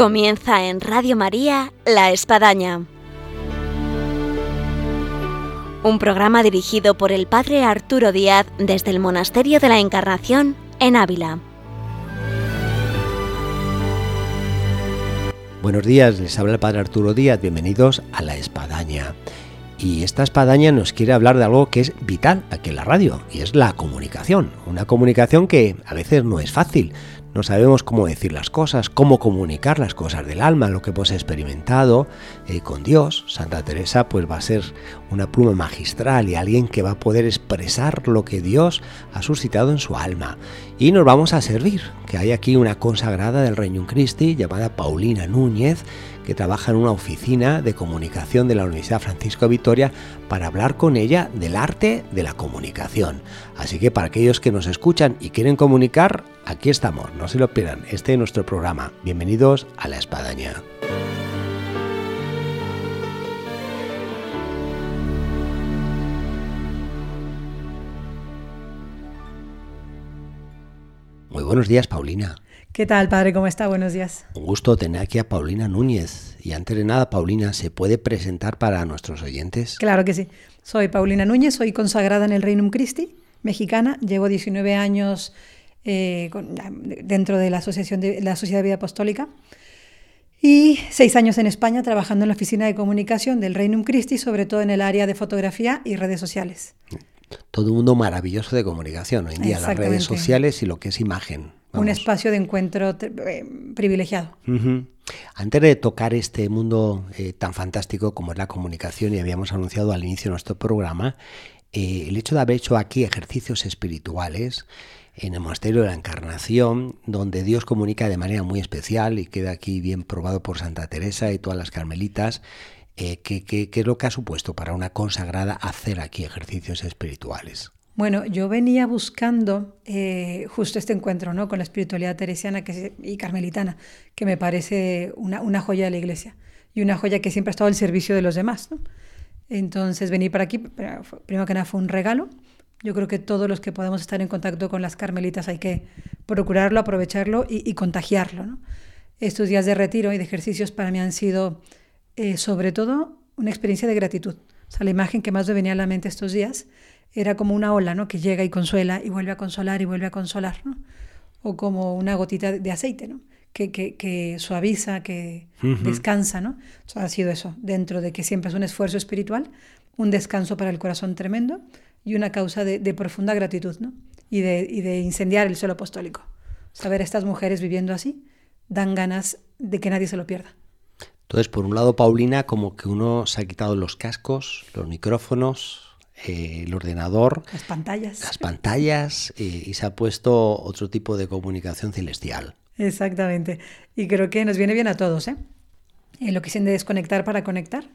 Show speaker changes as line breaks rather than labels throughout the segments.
Comienza en Radio María La Espadaña. Un programa dirigido por el Padre Arturo Díaz desde el Monasterio de la Encarnación en Ávila.
Buenos días, les habla el Padre Arturo Díaz, bienvenidos a La Espadaña. Y esta espadaña nos quiere hablar de algo que es vital aquí en la radio, y es la comunicación. Una comunicación que a veces no es fácil, no sabemos cómo decir las cosas, cómo comunicar las cosas del alma, lo que hemos experimentado eh, con Dios. Santa Teresa pues va a ser una pluma magistral y alguien que va a poder expresar lo que Dios ha suscitado en su alma. Y nos vamos a servir, que hay aquí una consagrada del Reino Christi llamada Paulina Núñez, que trabaja en una oficina de comunicación de la Universidad Francisco Vitoria para hablar con ella del arte de la comunicación. Así que para aquellos que nos escuchan y quieren comunicar, aquí estamos, no se lo pierdan, este es nuestro programa. Bienvenidos a La Espadaña. Muy buenos días, Paulina.
¿Qué tal, padre? ¿Cómo está? Buenos días.
Un gusto tener aquí a Paulina Núñez. Y antes de nada, Paulina, ¿se puede presentar para nuestros oyentes?
Claro que sí. Soy Paulina Núñez, soy consagrada en el Reino Christi, mexicana. Llevo 19 años eh, dentro de la, asociación de la Sociedad de Vida Apostólica y seis años en España trabajando en la oficina de comunicación del Reino Christi, sobre todo en el área de fotografía y redes sociales.
Todo un mundo maravilloso de comunicación hoy en día, las redes sociales y lo que es imagen.
Un espacio de encuentro eh, privilegiado.
Antes de tocar este mundo eh, tan fantástico como es la comunicación, y habíamos anunciado al inicio de nuestro programa, eh, el hecho de haber hecho aquí ejercicios espirituales en el Monasterio de la Encarnación, donde Dios comunica de manera muy especial y queda aquí bien probado por Santa Teresa y todas las carmelitas, ¿qué, qué es lo que ha supuesto para una consagrada hacer aquí ejercicios espirituales?
Bueno, yo venía buscando eh, justo este encuentro ¿no? con la espiritualidad teresiana y carmelitana, que me parece una, joya de la iglesia y una joya que siempre ha estado al servicio de los demás. Entonces, venir para aquí, primero que nada, fue un regalo. Yo creo que todos los que podemos estar en contacto con las carmelitas hay que procurarlo, aprovecharlo y, contagiarlo. Estos días de retiro y de ejercicios para mí han sido, eh, sobre todo, una experiencia de gratitud. O sea, la imagen que más me venía a la mente estos días era como una ola, ¿no? Que llega y consuela y vuelve a consolar y vuelve a consolar, ¿no? O como una gotita de aceite, ¿no? Que, que, que suaviza, que descansa, ¿no? ha sido eso, dentro de que siempre es un esfuerzo espiritual, un descanso para el corazón tremendo y una causa de, profunda gratitud, ¿no? Y de, y de incendiar el suelo apostólico. Saber a estas mujeres viviendo así dan ganas de que nadie se lo pierda.
Entonces, por un lado, Paulina, como que uno se ha quitado los cascos, los micrófonos, eh, el ordenador,
las pantallas,
las pantallas eh, y se ha puesto otro tipo de comunicación celestial.
Exactamente. Y creo que nos viene bien a todos. ¿eh? En lo que dicen de desconectar para conectar,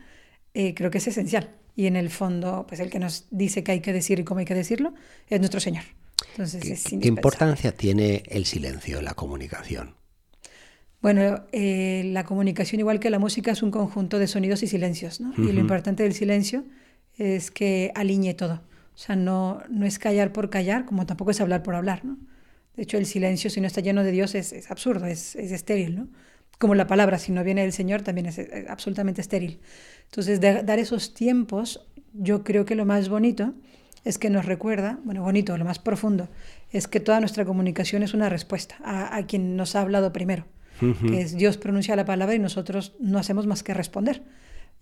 eh, creo que es esencial. Y en el fondo, pues el que nos dice que hay que decir y cómo hay que decirlo es nuestro Señor. Entonces,
¿Qué, ¿qué importancia tiene el silencio en la comunicación?
Bueno, la comunicación, igual que la música, es un conjunto de sonidos y silencios. ¿no? Y lo importante del silencio es que alinee todo. O sea, no, no es callar por callar, como tampoco es hablar por hablar, ¿no? De hecho, el silencio, si no está lleno de Dios, es, absurdo, es, estéril, ¿no? Como la palabra, si no viene del Señor, también es, absolutamente estéril. Entonces, dar esos tiempos, yo creo que lo más bonito es que nos recuerda, bueno, bonito, lo más profundo, es que toda nuestra comunicación es una respuesta a, quien nos ha hablado primero, que es Dios pronuncia la palabra y nosotros no hacemos más que responder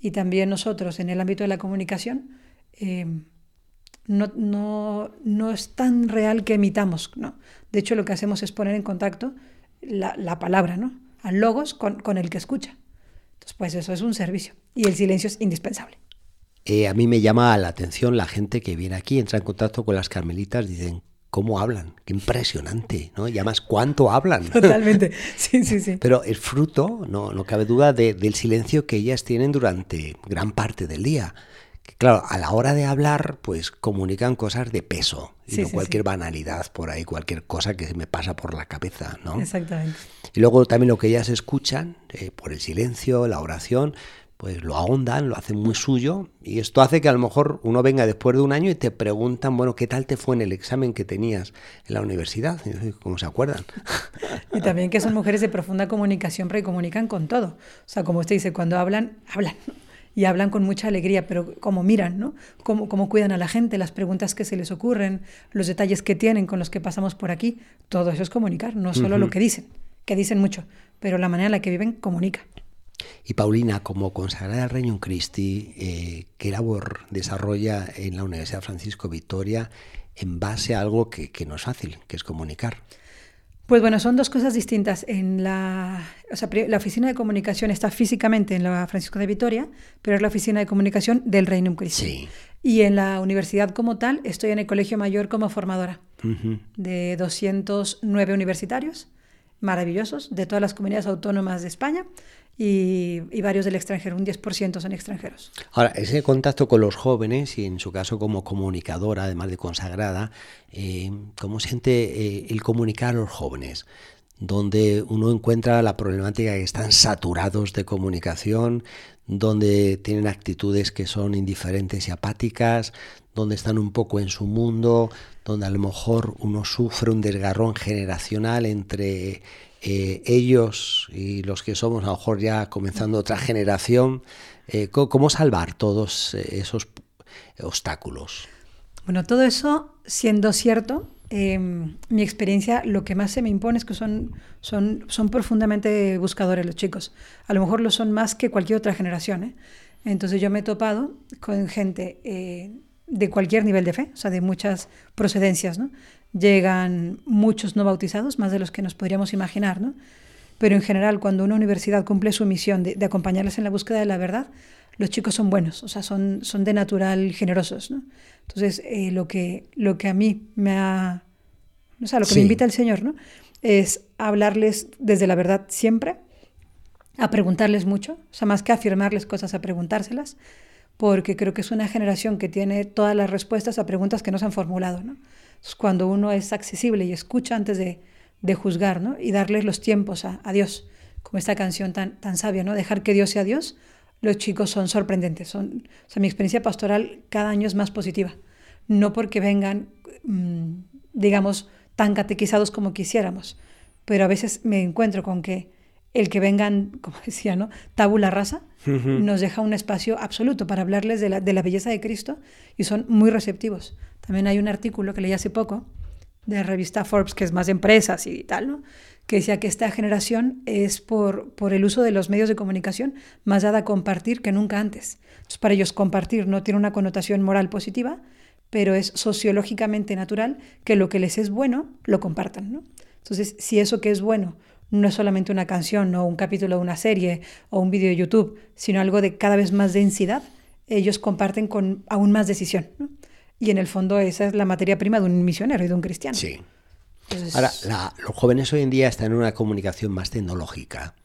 y también nosotros en el ámbito de la comunicación, eh, no, no, no, es tan real que emitamos. ¿no? De hecho, lo que hacemos es poner en contacto la, la palabra, ¿no? al logos con, con, el que escucha. Entonces, pues eso es un servicio y el silencio es indispensable.
Eh, a mí me llama la atención la gente que viene aquí, entra en contacto con las carmelitas, dicen, cómo hablan, qué impresionante, ¿no? Y además, cuánto hablan.
Totalmente, sí, sí, sí.
Pero el fruto, no, no cabe duda, del silencio que ellas tienen durante gran parte del día. claro, a la hora de hablar, pues comunican cosas de peso, y no cualquier banalidad por ahí, cualquier cosa que se me pasa por la cabeza, ¿no?
Exactamente.
Y luego también lo que ellas escuchan, eh, por el silencio, la oración, pues lo ahondan, lo hacen muy suyo y esto hace que a lo mejor uno venga después de un año y te preguntan, bueno, ¿qué tal te fue en el examen que tenías en la universidad? ¿Cómo se acuerdan?
Y también que son mujeres de profunda comunicación, pero comunican con todo. O sea, como usted dice, cuando hablan, hablan. Y hablan con mucha alegría, pero como miran, ¿no? Cómo, cómo cuidan a la gente, las preguntas que se les ocurren, los detalles que tienen con los que pasamos por aquí. Todo eso es comunicar, no solo lo que dicen, que dicen mucho, pero la manera en la que viven comunica.
Y Paulina, como consagrada al Reino Christi, eh, ¿qué labor desarrolla en la Universidad Francisco Victoria en base a algo que, no es fácil, que es comunicar?
Pues bueno, son dos cosas distintas. En la, la oficina de comunicación está físicamente en la Francisco de Vitoria, pero es la oficina de comunicación del Reino Christi. Y en la universidad como tal, estoy en el Colegio Mayor como formadora de 209 universitarios maravillosos de todas las comunidades autónomas de España y, varios del extranjero, un 10% son extranjeros.
Ahora, ese contacto con los jóvenes y en su caso como comunicadora, además de consagrada, eh, ¿cómo siente eh, el comunicar a los jóvenes? donde uno encuentra la problemática que están saturados de comunicación, donde tienen actitudes que son indiferentes y apáticas, donde están un poco en su mundo, donde a lo mejor uno sufre un desgarrón generacional entre eh, ellos y los que somos a lo mejor ya comenzando otra generación. Eh, ¿Cómo salvar todos eh, esos obstáculos?
Bueno, todo eso siendo cierto, em, mi experiencia lo que más se me impone es que son, son, son profundamente buscadores los chicos. A lo mejor lo son más que cualquier otra generación. Entonces yo me he topado con gente de cualquier nivel de fe, o sea, de muchas procedencias, ¿no? Llegan muchos no bautizados, más de los que nos podríamos imaginar, ¿no? Pero en general, cuando una universidad cumple su misión de, acompañarles en la búsqueda de la verdad, los chicos son buenos, o sea, son, son de natural generosos, ¿no? Entonces, eh, lo, que, lo que a mí me ha... O sea, lo que me invita el Señor, ¿no? Es hablarles desde la verdad siempre, a preguntarles mucho, o sea, más que afirmarles cosas, a preguntárselas, porque creo que es una generación que tiene todas las respuestas a preguntas que no se han formulado. ¿no? Cuando uno es accesible y escucha antes de, de juzgar ¿no? y darles los tiempos a, a, Dios, como esta canción tan, tan sabia, ¿no? dejar que Dios sea Dios, los chicos son sorprendentes. Son, o sea, mi experiencia pastoral cada año es más positiva. No porque vengan, mmm, digamos, tan catequizados como quisiéramos, pero a veces me encuentro con que el que vengan, como decía, ¿no? Tabula rasa, nos deja un espacio absoluto para hablarles de la, de la, belleza de Cristo y son muy receptivos. También hay un artículo que leí hace poco de la revista Forbes, que es más de empresas y tal, que decía que esta generación es por, el uso de los medios de comunicación más dada a compartir que nunca antes. Entonces, para ellos compartir no tiene una connotación moral positiva, pero es sociológicamente natural que lo que les es bueno lo compartan. Entonces, si eso que es bueno no es solamente una canción o un capítulo de una serie o un vídeo de YouTube, sino algo de cada vez más densidad, ellos comparten con aún más decisión. Y en el fondo esa es la materia prima de un misionero y de un cristiano.
Sí. Ahora, los jóvenes hoy en día están en una comunicación más tecnológica.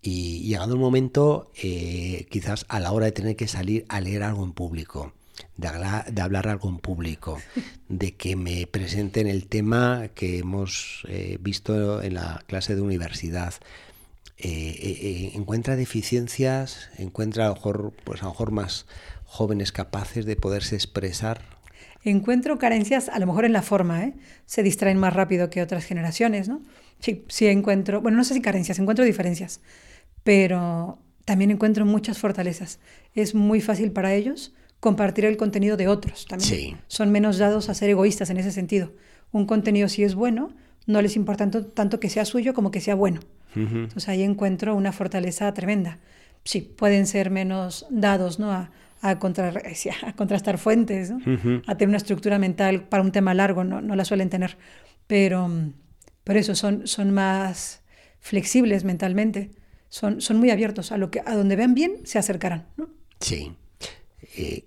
Y llegado un momento, eh, quizás a la hora de tener que salir a leer algo en público, de hablar, algo en público, de que me presenten el tema que hemos eh, visto en la clase de universidad. Eh, eh, encuentra deficiencias, encuentra a lo, mejor, pues a lo mejor más jóvenes capaces de poderse expresar.
Encuentro carencias, a lo mejor en la forma, se distraen más rápido que otras generaciones, ¿no? Sí, sí encuentro, bueno, no sé si carencias, encuentro diferencias, pero también encuentro muchas fortalezas. Es muy fácil para ellos compartir el contenido de otros también. Son menos dados a ser egoístas en ese sentido. Un contenido si es bueno, no les importa tanto, que sea suyo como que sea bueno. Entonces ahí encuentro una fortaleza tremenda. Sí, pueden ser menos dados ¿no? a, a, contrastar fuentes, a tener una estructura mental para un tema largo, no, no la suelen tener. Pero, por eso son, son más flexibles mentalmente, son, son muy abiertos a lo que a donde vean bien se acercarán. ¿no?
Sí. Eh,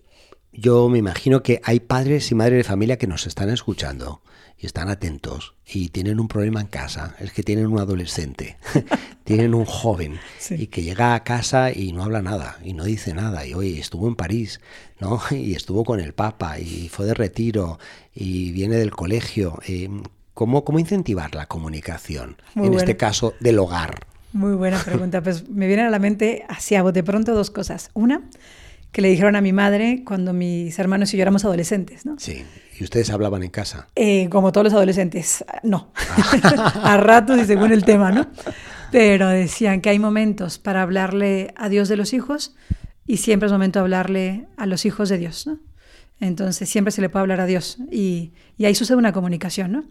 yo me imagino que hay padres y madres de familia que nos están escuchando y están atentos y tienen un problema en casa, es que tienen un adolescente, tienen un joven y que llega a casa y no habla nada y no dice nada y hoy estuvo en París, ¿no? Y estuvo con el Papa y fue de retiro y viene del colegio. Eh, ¿cómo, ¿Cómo incentivar la comunicación? en este caso, del hogar.
Muy buena pregunta. Pues me vienen a la mente así a de pronto dos cosas. Una, que le dijeron a mi madre cuando mis hermanos y yo éramos adolescentes, ¿no?
Sí. ¿Y ustedes hablaban en casa?
Eh, como todos los adolescentes, no. Ah. a ratos y según el tema, ¿no? Pero decían que hay momentos para hablarle a Dios de los hijos y siempre es momento de hablarle a los hijos de Dios, ¿no? Entonces siempre se le puede hablar a Dios y, y ahí sucede una comunicación, ¿no?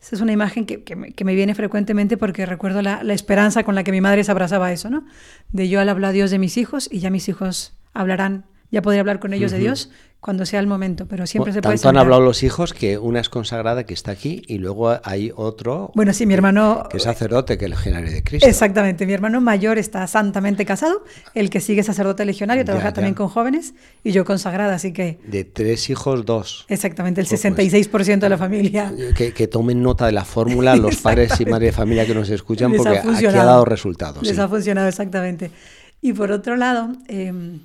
Esa es una imagen que, que, me, que, me, viene frecuentemente porque recuerdo la, la, esperanza con la que mi madre se abrazaba a eso, ¿no? De yo al hablar a Dios de mis hijos y ya mis hijos hablarán ya podría hablar con ellos uh -huh. de Dios cuando sea el momento, pero siempre
bueno,
se puede
Tanto han hablado los hijos que una es consagrada que está aquí y luego hay otro
bueno, sí, mi hermano,
que, que es sacerdote, que es legionario de Cristo.
Exactamente, mi hermano mayor está santamente casado, el que sigue sacerdote legionario, trabaja ya, ya. también con jóvenes y yo consagrada, así que...
De tres hijos, dos.
Exactamente, el 66% pues, de la familia.
Que, que, tomen nota de la fórmula los padres y madres de familia que nos escuchan
Les
porque ha aquí ha dado resultados.
Les
sí.
ha funcionado, exactamente. Y por otro lado... Eh,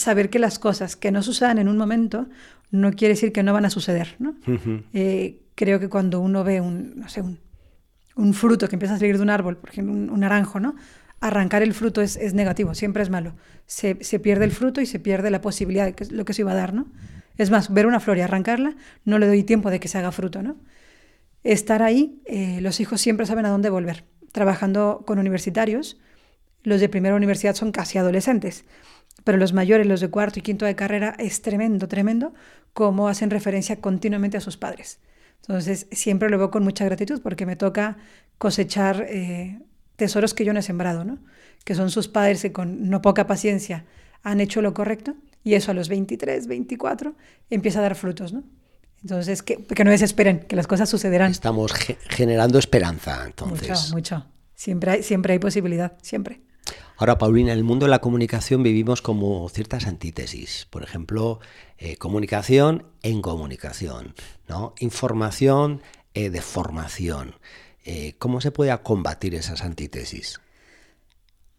saber que las cosas que no sucedan en un momento no quiere decir que no van a suceder. ¿no? Uh -huh. eh, creo que cuando uno ve un, no sé, un, un, fruto que empieza a salir de un árbol, por ejemplo, un, un naranjo, ¿no? arrancar el fruto es, es, negativo, siempre es malo. Se, se, pierde el fruto y se pierde la posibilidad de que, lo que se iba a dar. ¿no? Es más, ver una flor y arrancarla, no le doy tiempo de que se haga fruto. ¿no? Estar ahí, eh, los hijos siempre saben a dónde volver. Trabajando con universitarios, los de primera universidad son casi adolescentes pero los mayores, los de cuarto y quinto de carrera, es tremendo, tremendo cómo hacen referencia continuamente a sus padres. Entonces, siempre lo veo con mucha gratitud porque me toca cosechar eh, tesoros que yo no he sembrado, ¿no? que son sus padres que con no poca paciencia han hecho lo correcto y eso a los 23, 24 empieza a dar frutos. ¿no? Entonces, que, que no desesperen, que las cosas sucederán.
Estamos ge generando esperanza, entonces.
Mucho, mucho. Siempre hay, siempre hay posibilidad, siempre.
Ahora, Paulina, en el mundo de la comunicación vivimos como ciertas antítesis. Por ejemplo, eh, comunicación en comunicación, ¿no? Información eh, de formación. Eh, ¿Cómo se puede combatir esas antítesis?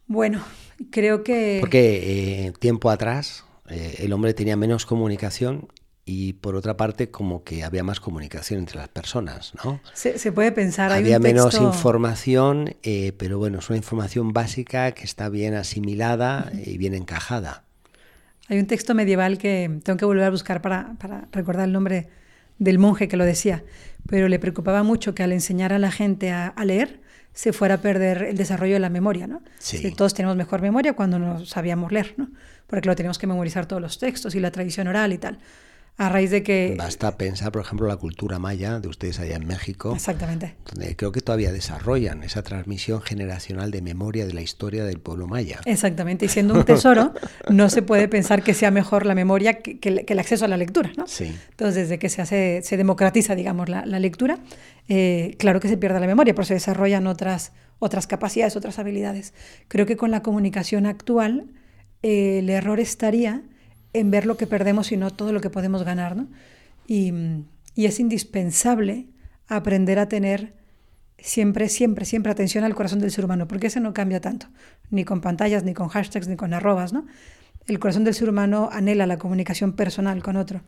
Bueno, creo que...
Porque tiempo atrás el hombre tenía menos comunicación y por otra parte como que había más comunicación entre las personas, ¿no?
Se, se puede pensar, hay
había
un
menos
texto...
información, eh, pero bueno, es una información básica que está bien asimilada uh -huh. y bien encajada.
Hay un texto medieval que tengo que volver a buscar para, para, recordar el nombre del monje que lo decía, pero le preocupaba mucho que al enseñar a la gente a, a leer se fuera a perder el desarrollo de la memoria, ¿no?
Sí.
todos tenemos mejor memoria cuando no sabíamos leer, ¿no? Porque lo teníamos que memorizar todos los textos y la tradición oral y tal a raíz de que...
Basta pensar, por ejemplo, la cultura maya de ustedes allá en México.
Exactamente.
Donde creo que todavía desarrollan esa transmisión generacional de memoria de la historia del pueblo maya.
Exactamente. Y siendo un tesoro, no se puede pensar que sea mejor la memoria que, que, que el acceso a la lectura, ¿no?
Sí.
Entonces, desde que se hace, se democratiza, digamos, la, la lectura, eh, claro que se pierde la memoria, pero se desarrollan otras, otras capacidades, otras habilidades. Creo que con la comunicación actual, eh, el error estaría en ver lo que perdemos y no todo lo que podemos ganar. ¿no? Y, y, es indispensable aprender a tener siempre, siempre, siempre atención al corazón del ser humano, porque ese no cambia tanto, ni con pantallas, ni con hashtags, ni con arrobas. ¿no? El corazón del ser humano anhela la comunicación personal con otro.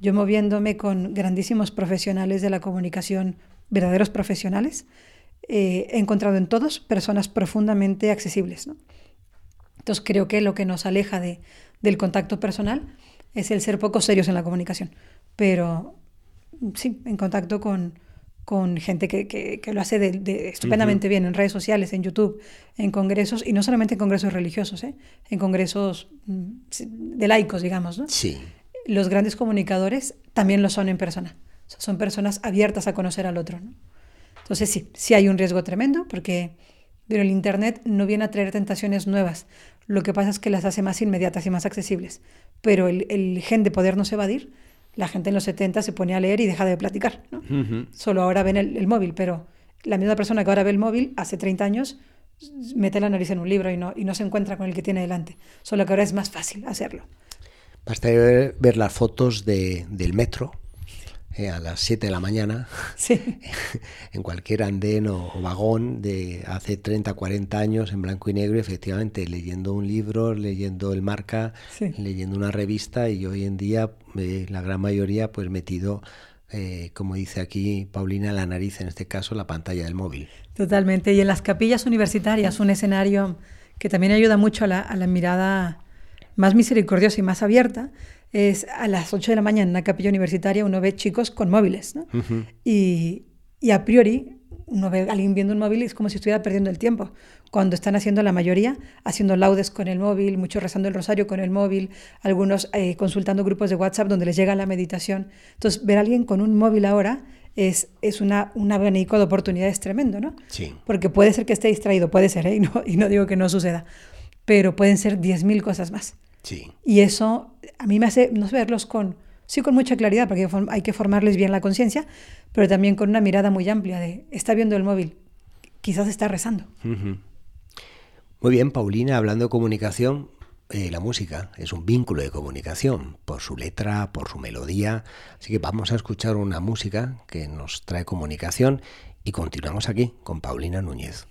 Yo moviéndome con grandísimos profesionales de la comunicación, verdaderos profesionales, eh, he encontrado en todos personas profundamente accesibles. Entonces creo que lo que nos aleja de, del contacto personal es el ser poco serios en la comunicación. Pero sí, en contacto con, con gente que, que, que, lo hace de, de estupendamente uh -huh. bien en redes sociales, en YouTube, en congresos, y no solamente en congresos religiosos, ¿eh? en congresos mm, de laicos, digamos. ¿no?
Sí.
Los grandes comunicadores también lo son en persona. O sea, son personas abiertas a conocer al otro. ¿no? Entonces sí, sí hay un riesgo tremendo porque pero el Internet no viene a traer tentaciones nuevas. Lo que pasa es que las hace más inmediatas y más accesibles. Pero el, el gen de podernos evadir, la gente en los 70 se pone a leer y deja de platicar. ¿no? Uh -huh. Solo ahora ven el, el, móvil, pero la misma persona que ahora ve el móvil, hace 30 años, mete la nariz en un libro y no, y no se encuentra con el que tiene delante. Solo que ahora es más fácil hacerlo.
Basta ver, ver las fotos de, del metro eh, a las 7 de la mañana
sí.
en cualquier andén o, o, vagón de hace 30, 40 años en blanco y negro, efectivamente, leyendo un libro, leyendo el marca, sí. leyendo una revista y hoy en día eh, la gran mayoría pues metido eh, como dice aquí Paulina, la nariz, en este caso la pantalla del móvil.
Totalmente. Y en las capillas universitarias, un escenario que también ayuda mucho a la, mirada más misericordiosa y más abierta, es a las 8 de la mañana en una capilla universitaria uno ve chicos con móviles. ¿no? y, y a priori uno ve a alguien viendo un móvil y es como si estuviera perdiendo el tiempo. Cuando están haciendo la mayoría, haciendo laudes con el móvil, muchos rezando el rosario con el móvil, algunos eh, consultando grupos de WhatsApp donde les llega la meditación. Entonces, ver a alguien con un móvil ahora es, es una, un abanico de oportunidades tremendo, ¿no?
Sí.
Porque puede ser que esté distraído, puede ser, ¿eh? y, no, y no digo que no suceda, pero pueden ser 10.000 cosas más.
Sí.
Y eso a mí me hace no verlos con sí con mucha claridad, porque hay que formarles bien la conciencia, pero también con una mirada muy amplia de, está viendo el móvil, quizás está rezando.
Muy bien, Paulina, hablando de comunicación, eh, la música es un vínculo de comunicación por su letra, por su melodía, así que vamos a escuchar una música que nos trae comunicación y continuamos aquí con Paulina Núñez.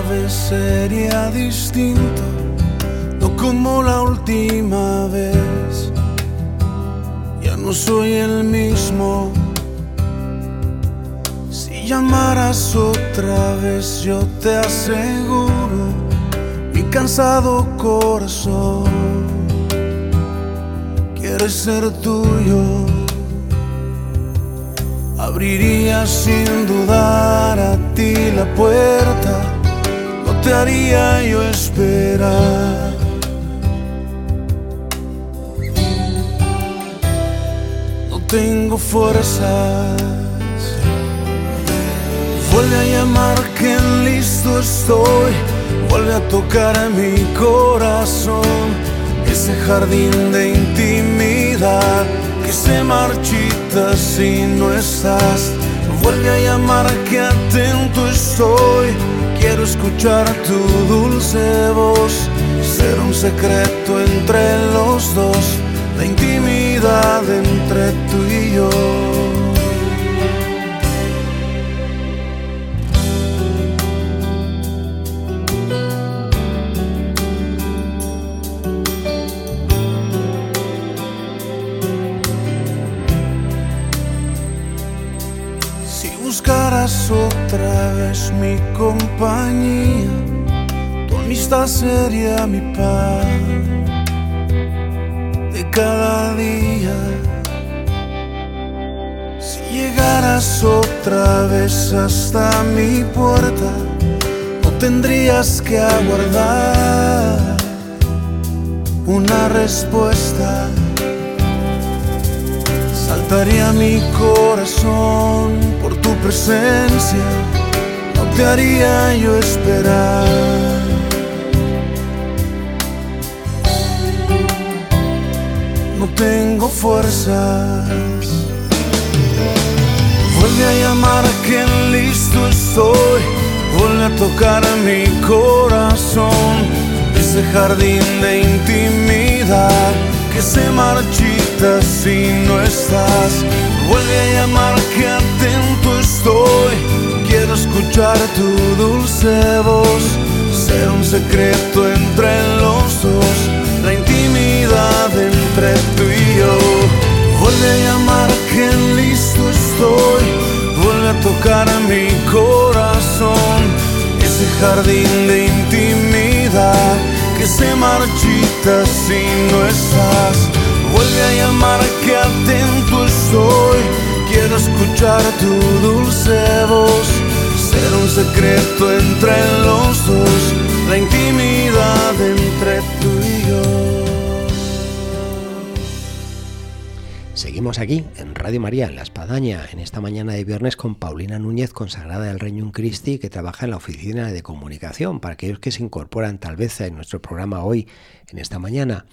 Vez sería distinto, no como la última vez. Ya no soy el mismo. Si llamaras otra vez, yo te aseguro, mi cansado corazón quiere ser tuyo. Abriría sin dudar a ti la puerta, haría yo esperar. No tengo fuerzas, vuelve a llamar que listo estoy, vuelve a tocar mi corazón, ese jardín de intimidad se marchita si no estás. Vuelve a llamar que atento estoy. Quiero escuchar tu dulce voz. Ser un secreto entre los dos. La intimidad entre tú y yo. Otra vez mi compañía, tu amistad sería mi paz de cada día. Si llegaras otra vez hasta mi puerta, no tendrías que aguardar una respuesta. Saltaría mi corazón presencia, no te haría yo esperar. No tengo fuerzas. Vuelve a llamar que listo estoy. Vuelve a tocar mi corazón. Ese jardín de intimidad que se marchita si no estás. Vuelve a llamar que atento estoy. Quiero escuchar tu dulce voz. Ser un secreto entre los dos. La intimidad entre tú y yo. Vuelve a llamar que listo estoy. Vuelve a tocar mi corazón. Ese jardín de intimidad que se marchita si no estás. Vuelve a llamar que atento estoy. Quiero escuchar tu dulce voz. Ser un secreto entre los dos. La intimidad entre tú y yo.
Seguimos aquí en Radio María, en La Espadaña, en esta mañana de viernes con Paulina Núñez, consagrada del Reino Christi, que trabaja en la oficina de comunicación, para aquellos que se incorporan tal vez en nuestro programa hoy, en esta mañana.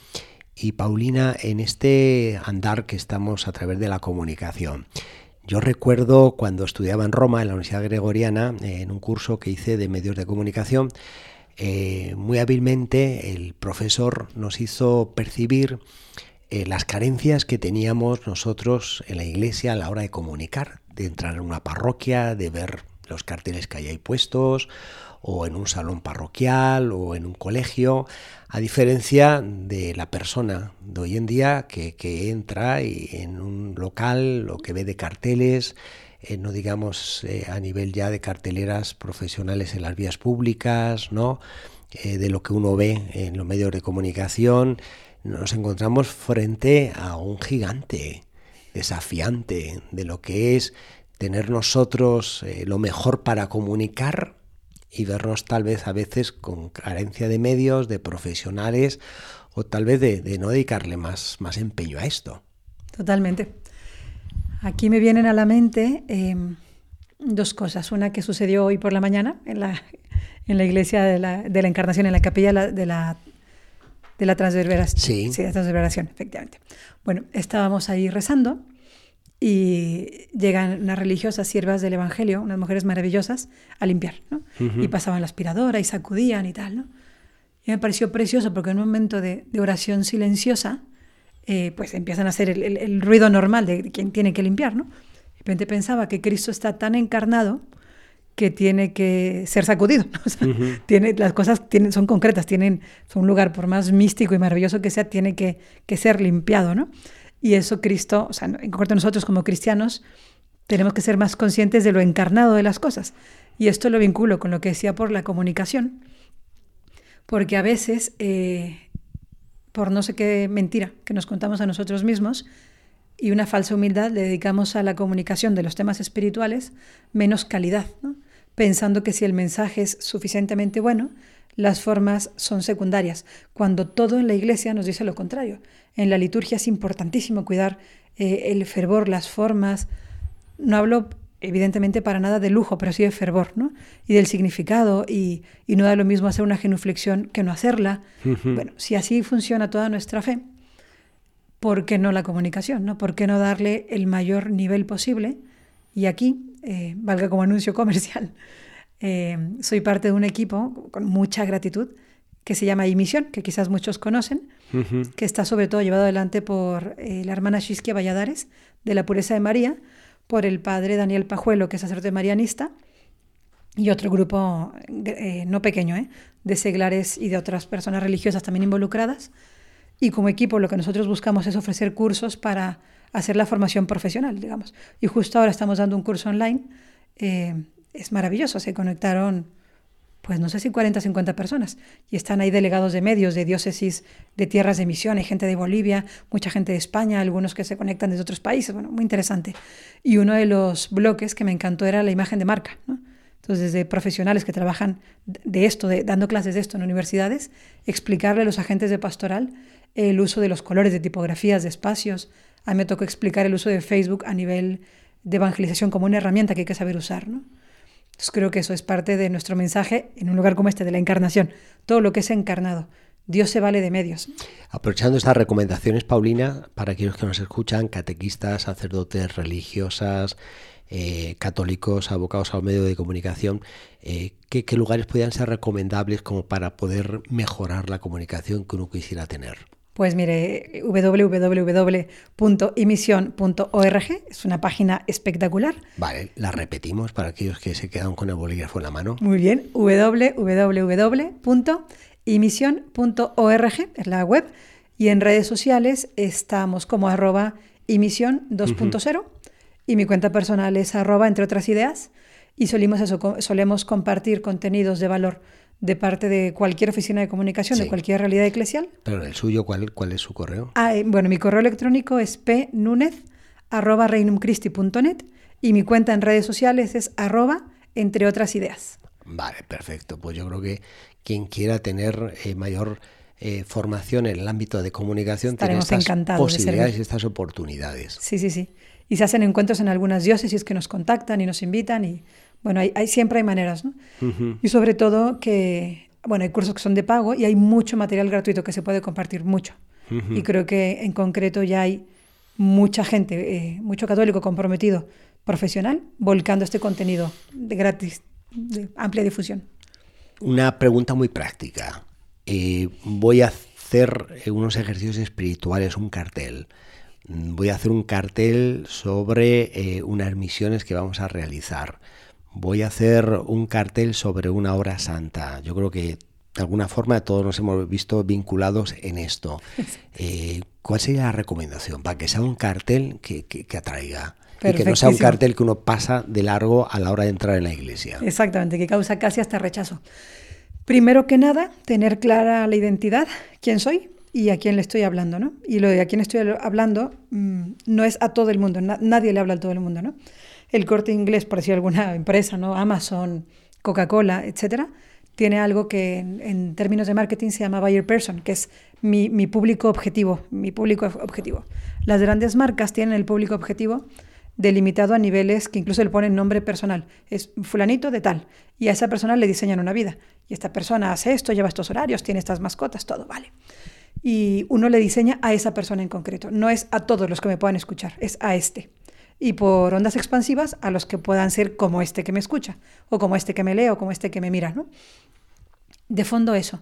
Y Paulina, en este andar que estamos a través de la comunicación, Yo recuerdo cuando estudiaba en Roma, en la Universidad Gregoriana, en un curso que hice de medios de comunicación, eh, muy hábilmente el profesor nos hizo percibir eh, las carencias que teníamos nosotros en la iglesia a la hora de comunicar, de entrar en una parroquia, de ver los carteles que hay ahí puestos, o en un salón parroquial, o en un colegio, a diferencia de la persona de hoy en día que, entra y en un local, lo que ve de carteles, eh, no digamos eh, a nivel ya de carteleras profesionales en las vías públicas, ¿no? De lo que uno ve en los medios de comunicación, nos encontramos frente a un gigante desafiante de lo que es tener nosotros lo mejor para comunicar y vernos tal vez a veces con carencia de medios, de profesionales o tal vez de, no dedicarle más, más empeño a esto.
Totalmente. Aquí me vienen a la mente em, dos cosas. Una que sucedió hoy por la mañana en la, en la iglesia de la, de la Encarnación, en la capilla de la, de la Transverberación.
Sí.
sí, de la Transverberación, efectivamente. Bueno, estábamos ahí rezando y llegan unas religiosas siervas del Evangelio, unas mujeres maravillosas, a limpiar, ¿no? Y pasaban la aspiradora y sacudían y tal, ¿no? Y me pareció precioso porque en un momento de, oración silenciosa, eh, pues empiezan a hacer el, ruido normal de quien tiene que limpiar, ¿no? De repente pensaba que Cristo está tan encarnado que tiene que ser sacudido. tiene, las cosas tienen, son concretas, tienen son un lugar, por más místico y maravilloso que sea, tiene que, que ser limpiado, ¿no? Y eso Cristo, o sea, en concreto nosotros como cristianos, tenemos que ser más conscientes de lo encarnado de las cosas. Y esto lo vinculo con lo que decía por la comunicación, porque a veces, eh, por no sé qué mentira que nos contamos a nosotros mismos y una falsa humildad, le dedicamos a la comunicación de los temas espirituales menos calidad, pensando que si el mensaje es suficientemente bueno, las formas son secundarias, cuando todo en la iglesia nos dice lo contrario. En la liturgia es importantísimo cuidar eh, el fervor, las formas. No hablo evidentemente para nada de lujo, pero sí de fervor, ¿no? Y del significado, y, no da lo mismo hacer una genuflexión que no hacerla. Bueno, si así funciona toda nuestra fe, ¿por qué no la comunicación? ¿no? ¿Por qué no darle el mayor nivel posible? Y aquí, eh, valga como anuncio comercial, eh, soy parte de un equipo con mucha gratitud que se llama Imisión, que quizás muchos conocen, que está sobre todo llevado adelante por eh, la hermana Shiskia Valladares, de la Pureza de María, por el padre Daniel Pajuelo, que es sacerdote marianista, y otro grupo eh, no pequeño, de seglares y de otras personas religiosas también involucradas. Y como equipo lo que nosotros buscamos es ofrecer cursos para hacer la formación profesional, digamos. Y justo ahora estamos dando un curso online es maravilloso. Se conectaron, pues no sé si 40 o 50 personas. Y están ahí delegados de medios, de diócesis, de tierras de misión, hay gente de Bolivia, mucha gente de España, algunos que se conectan desde otros países. Bueno, muy interesante. Y uno de los bloques que me encantó era la imagen de marca. Entonces, desde profesionales que trabajan de esto, de, dando clases de esto en universidades, explicarle a los agentes de pastoral el uso de los colores, de tipografías, de espacios. A mí me tocó explicar el uso de Facebook a nivel de evangelización como una herramienta que hay que saber usar. ¿no? Entonces creo que eso es parte de nuestro mensaje en un lugar como este de la encarnación, todo lo que es encarnado. Dios se vale de medios.
Aprovechando estas recomendaciones, Paulina, para aquellos que nos escuchan, catequistas, sacerdotes, religiosas, eh, católicos, abocados al medio de comunicación, eh, ¿qué, lugares podrían ser recomendables como para poder mejorar la comunicación que uno quisiera tener?
Pues mire, www.imision.org es una página espectacular.
Vale, la repetimos para aquellos que se quedan con el bolígrafo en la mano.
Muy bien, www.imision.org es la web y en redes sociales estamos como arroba imisión 2.0 y mi cuenta personal es arroba entre otras ideas y eso, solemos compartir contenidos de valor de parte de cualquier oficina de comunicación, de cualquier realidad eclesial.
Pero el suyo, ¿cuál, cuál es su correo?
Ah, eh, bueno, mi correo electrónico es pnunez.reinumcristi.net y mi cuenta en redes sociales es arroba entre otras ideas.
Vale, perfecto. Pues yo creo que quien quiera tener eh, mayor eh, formación en el ámbito de comunicación
Estaremos
tiene estas
posibilidades
y estas oportunidades.
Sí, sí, sí. Y se hacen encuentros en algunas diócesis que nos contactan y nos invitan y bueno, hay, siempre hay maneras, ¿no? Y sobre todo que, bueno, hay cursos que son de pago y hay mucho material gratuito que se puede compartir mucho. Y creo que en concreto ya hay mucha gente, eh, mucho católico comprometido profesional volcando este contenido de gratis, de amplia difusión.
Una pregunta muy práctica. Eh, voy a hacer unos ejercicios espirituales, un cartel. Voy a hacer un cartel sobre eh, unas misiones que vamos a realizar. Voy a hacer un cartel sobre una obra santa. Yo creo que de alguna forma todos nos hemos visto vinculados en esto. Eh, ¿Cuál sería la recomendación para que sea un cartel que, atraiga? Y que no sea un cartel que uno pasa de largo a la hora de entrar en la iglesia.
Exactamente, que causa casi hasta rechazo. Primero que nada, tener clara la identidad, quién soy y a quién le estoy hablando, ¿no? Y lo de a quién estoy hablando mm, no es a todo el mundo, nadie le habla a todo el mundo, ¿no? El corte inglés, por decir alguna empresa, ¿no? Amazon, Coca-Cola, etcétera, tiene algo que en, términos de marketing se llama buyer person, que es mi, público objetivo, mi público objetivo. Las grandes marcas tienen el público objetivo delimitado a niveles que incluso le ponen nombre personal. Es fulanito de tal. Y a esa persona le diseñan una vida. Y esta persona hace esto, lleva estos horarios, tiene estas mascotas, todo, vale. Y uno le diseña a esa persona en concreto. No es a todos los que me puedan escuchar, es a este. Y por ondas expansivas a los que puedan ser como este que me escucha, o como este que me lee, o como este que me mira, ¿no? de fondo eso,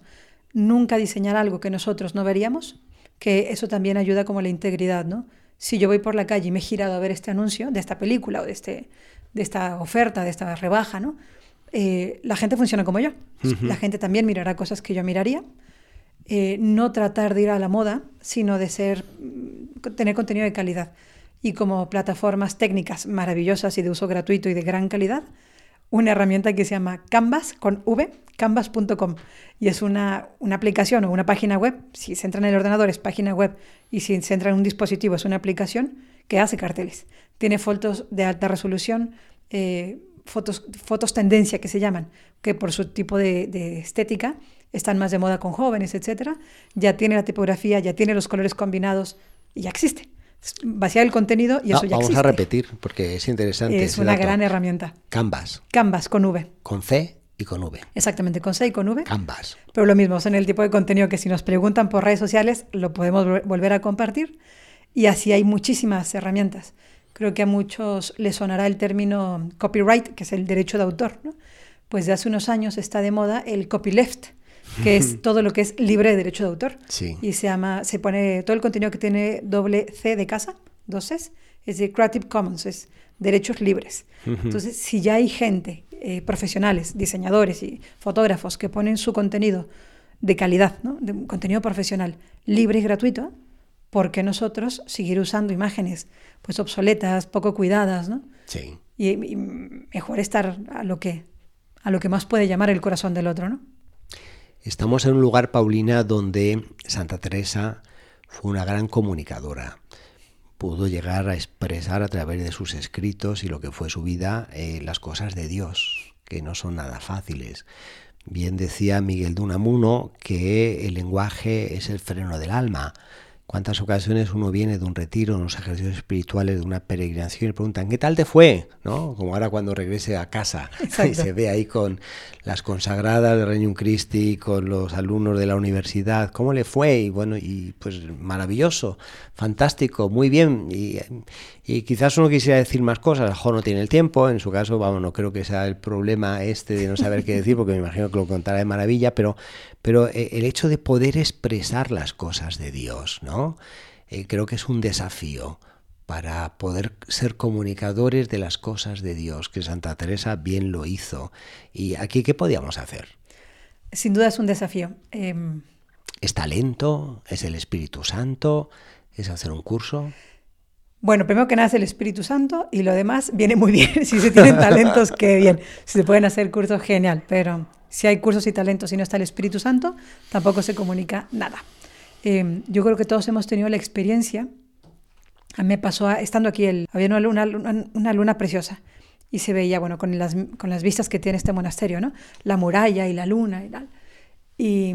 nunca diseñar algo que nosotros no veríamos, que eso también ayuda como la integridad, ¿no? Si yo voy por la calle y me he girado a ver este anuncio de esta película o de, este, de esta oferta, de esta rebaja, ¿no? Eh, la gente funciona como yo. La gente también mirará cosas que yo miraría. Eh, no tratar de ir a la moda, sino de ser, mm, tener contenido de calidad. Y como plataformas técnicas maravillosas y de uso gratuito y de gran calidad, una herramienta que se llama Canvas con V, canvas.com. Y es una, una, aplicación o una página web. Si se entra en el ordenador es página web y si se entra en un dispositivo es una aplicación que hace carteles. Tiene fotos de alta resolución, eh, fotos, fotos tendencia que se llaman, que por su tipo de, de estética están más de moda con jóvenes, etc. Ya tiene la tipografía, ya tiene los colores combinados y ya existe vaciar el contenido y eso ya
Vamos a repetir porque es interesante.
Es una gran herramienta.
Canvas.
Canvas con V.
Con C y con V.
Exactamente, con C y con V.
Canvas.
Pero lo mismo, son el tipo de contenido que si nos preguntan por redes sociales lo podemos volver a compartir y así hay muchísimas herramientas. Creo que a muchos les sonará el término copyright, que es el derecho de autor. ¿no? Pues de hace unos años está de moda el copyleft, que es todo lo que es libre de derecho de autor. Y se llama, se pone todo el contenido que tiene doble C de casa, dos Cs, es de Creative Commons, es derechos libres. Entonces, si ya hay gente, eh, profesionales, diseñadores y fotógrafos que ponen su contenido de calidad, ¿no? de contenido profesional, libre y gratuito, ¿por qué nosotros seguir usando imágenes pues obsoletas, poco cuidadas, ¿no?
Sí.
Y, y, mejor estar a lo que a lo que más puede llamar el corazón del otro, ¿no?
Estamos en un lugar, Paulina, donde Santa Teresa fue una gran comunicadora. Pudo llegar a expresar a través de sus escritos y lo que fue su vida eh, las cosas de Dios, que no son nada fáciles. Bien decía Miguel de Unamuno que el lenguaje es el freno del alma. ¿Cuántas ocasiones uno viene de un retiro, de unos ejercicios espirituales, de una peregrinación y preguntan, ¿qué tal te fue? ¿No? Como ahora cuando regrese a casa y se ve ahí con las consagradas de Reino Christi, con los alumnos de la universidad, ¿cómo le fue? Y bueno, y pues maravilloso, fantástico, muy bien. Y, y quizás uno quisiera decir más cosas, a lo mejor no tiene el tiempo, en su caso, vamos, no creo que sea el problema este de no saber qué decir, porque me imagino que lo contará de maravilla, pero, pero eh, el hecho de poder expresar las cosas de Dios, ¿no? Eh, creo que es un desafío para poder ser comunicadores de las cosas de Dios, que Santa Teresa bien lo hizo. ¿Y aquí qué podíamos hacer?
Sin duda es un desafío. Em,
¿Es talento? ¿Es el Espíritu Santo? ¿Es hacer un curso?
Bueno, primero que nada es el Espíritu Santo y lo demás viene muy bien. si se tienen talentos, qué bien. Si se pueden hacer cursos, genial. Pero si hay cursos y talentos y no está el Espíritu Santo, tampoco se comunica nada. Em, yo creo que todos hemos tenido la experiencia. A mí me pasó, estando aquí, el, había una luna, una luna preciosa y se veía, bueno, con las, con las vistas que tiene este monasterio, ¿no? La muralla y la luna y tal. Y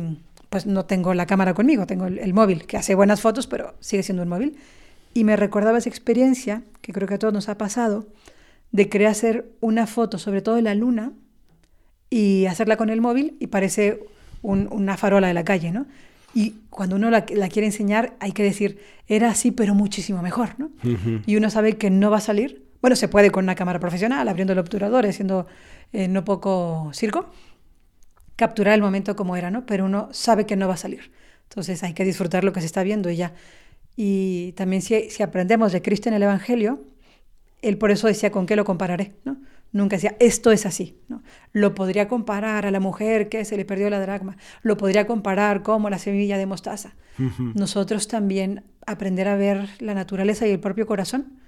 pues no tengo la cámara conmigo, tengo el, el móvil, que hace buenas fotos, pero sigue siendo un móvil. Y me recordaba esa experiencia, que creo que a todos nos ha pasado, de querer hacer una foto, sobre todo de la luna, y hacerla con el móvil y parece una farola de la calle, ¿no? Y cuando uno la, quiere enseñar, hay que decir, era así, pero muchísimo mejor, ¿no? Y uno sabe que no va a salir Bueno, se puede con una cámara profesional, abriendo el obturador, haciendo eh, no poco circo, capturar el momento como era, ¿no? Pero uno sabe que no va a salir. Entonces hay que disfrutar lo que se está viendo y ya. Y también si, si aprendemos de Cristo en el Evangelio, él por eso decía, ¿con qué lo compararé? ¿no? Nunca decía, esto es así. ¿no? Lo podría comparar a la mujer que se le perdió la dragma. Lo podría comparar como la semilla de mostaza. Nosotros también aprender a ver la naturaleza y el propio corazón,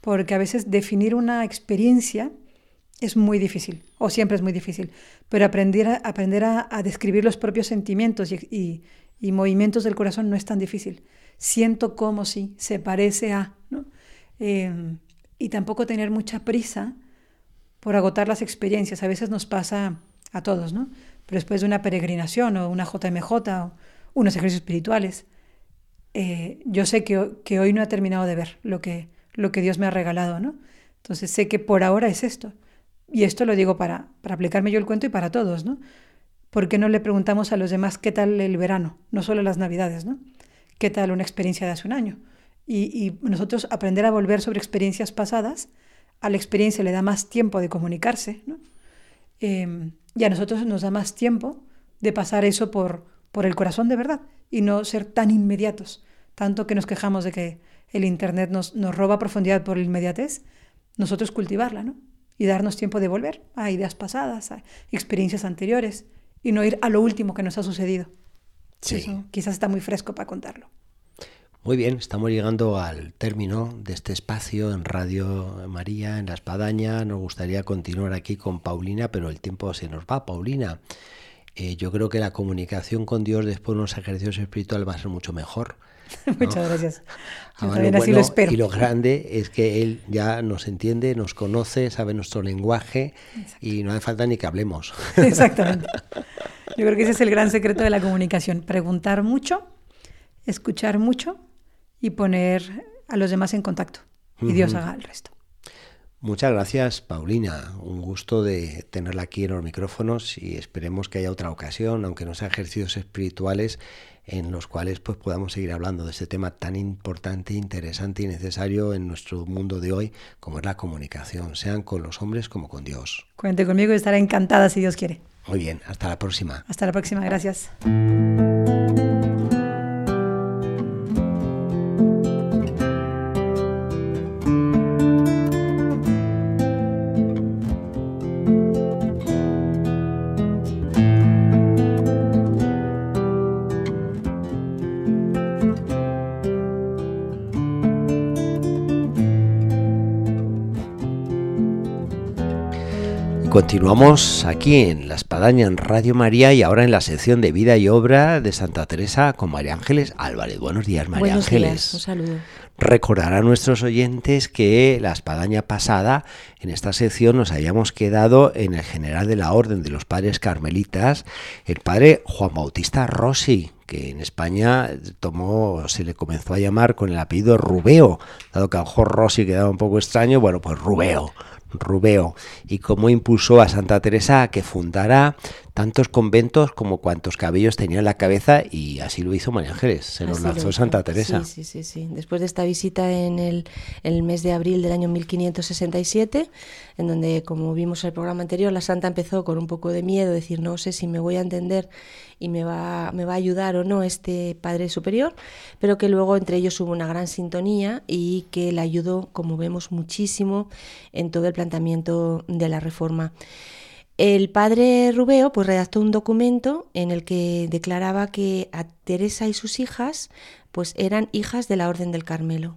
porque a veces definir una experiencia es muy difícil, o siempre es muy difícil, pero aprender a, aprender a, describir los propios sentimientos y, y, movimientos del corazón no es tan difícil. Siento como si se parece a... ¿no? Eh, y tampoco tener mucha prisa por agotar las experiencias. A veces nos pasa a todos, ¿no? Pero después de una peregrinación o una JMJ o unos ejercicios espirituales, eh, yo sé que, que, hoy no he terminado de ver lo que, lo que Dios me ha regalado, ¿no? Entonces sé que por ahora es esto. Y esto lo digo para, para aplicarme yo el cuento y para todos, ¿no? ¿Por qué no le preguntamos a los demás qué tal el verano? No solo las navidades, ¿no? ¿Qué tal una experiencia de hace un año? y, nosotros aprender a volver sobre experiencias pasadas, a la experiencia le da más tiempo de comunicarse, ¿no? Em, y a nosotros nos da más tiempo de pasar eso por, por el corazón de verdad y no ser tan inmediatos, tanto que nos quejamos de que el Internet nos, nos roba profundidad por la inmediatez, nosotros cultivarla, ¿no? Y darnos tiempo de volver a ideas pasadas, a experiencias anteriores y no ir a lo último que nos ha sucedido. Sí. quizás está muy fresco para contarlo.
Muy bien, estamos llegando al término de este espacio en Radio María, en La Espadaña. Nos gustaría continuar aquí con Paulina, pero el tiempo se nos va, Paulina. Eh, yo creo que la comunicación con Dios después de unos ejercicios espirituales va a ser mucho mejor.
Muchas gracias.
así lo espero. Y lo grande es que Él ya nos entiende, nos conoce, sabe nuestro lenguaje y no hace falta ni que hablemos.
Exactamente. Yo creo que ese es el gran secreto de la comunicación. Preguntar mucho, escuchar mucho y poner a los demás en contacto. Y Dios haga el resto.
Muchas gracias, Paulina. Un gusto de tenerla aquí en los micrófonos y esperemos que haya otra ocasión, aunque no sea ejercicios espirituales, en los cuales pues podamos seguir hablando de este tema tan importante, interesante y necesario en nuestro mundo de hoy, como es la comunicación, sean con los hombres como con Dios.
Cuente conmigo y estaré encantada si Dios quiere.
Muy bien, hasta la próxima.
Hasta la próxima, gracias.
Continuamos aquí en La Espadaña en Radio María y ahora en la sección de vida y obra de Santa Teresa con María Ángeles Álvarez. Buenos días, María
Buenos
Ángeles.
Días, un saludo.
Recordar a nuestros oyentes que la espadaña pasada, en esta sección, nos habíamos quedado en el general de la Orden de los Padres Carmelitas, el padre Juan Bautista Rossi, que en España tomó, se le comenzó a llamar con el apellido Rubeo, dado que a lo mejor Rossi quedaba un poco extraño, bueno, pues Rubeo. Rubeo y cómo impulsó a Santa Teresa a que fundara tantos conventos como cuantos cabellos tenía en la cabeza y así lo hizo María Ángeles, se nos lanzó Santa Teresa.
Sí, sí, sí, Después de esta visita en el, el, mes de abril del año 1567, en donde, como vimos en el programa anterior, la Santa empezó con un poco de miedo, decir, no sé si me voy a entender y me va, me va a ayudar o no este Padre Superior, pero que luego entre ellos hubo una gran sintonía y que le ayudó, como vemos, muchísimo en todo el planteamiento de la reforma. El padre Rubeo pues, redactó un documento en el que declaraba que a Teresa y sus hijas pues, eran hijas de la Orden del Carmelo,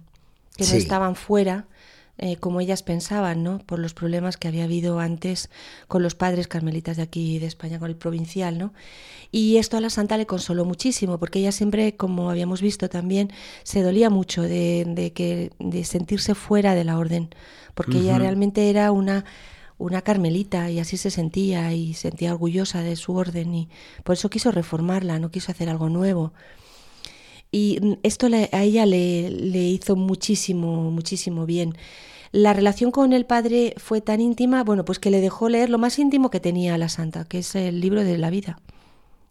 que no estaban fuera eh, como ellas pensaban, ¿no? por los problemas que había habido antes con los padres carmelitas de aquí de España, con el provincial. ¿no? Y esto a la santa le consoló muchísimo, porque ella siempre, como habíamos visto también, se dolía mucho de, que, de sentirse fuera de la orden, porque ella realmente era una una carmelita y así se sentía y sentía orgullosa de su orden y por eso quiso reformarla, no quiso hacer algo nuevo. Y esto a ella le, le hizo muchísimo, muchísimo bien. La relación con el padre fue tan íntima, bueno, pues que le dejó leer lo más íntimo que tenía la santa, que es el libro de la vida.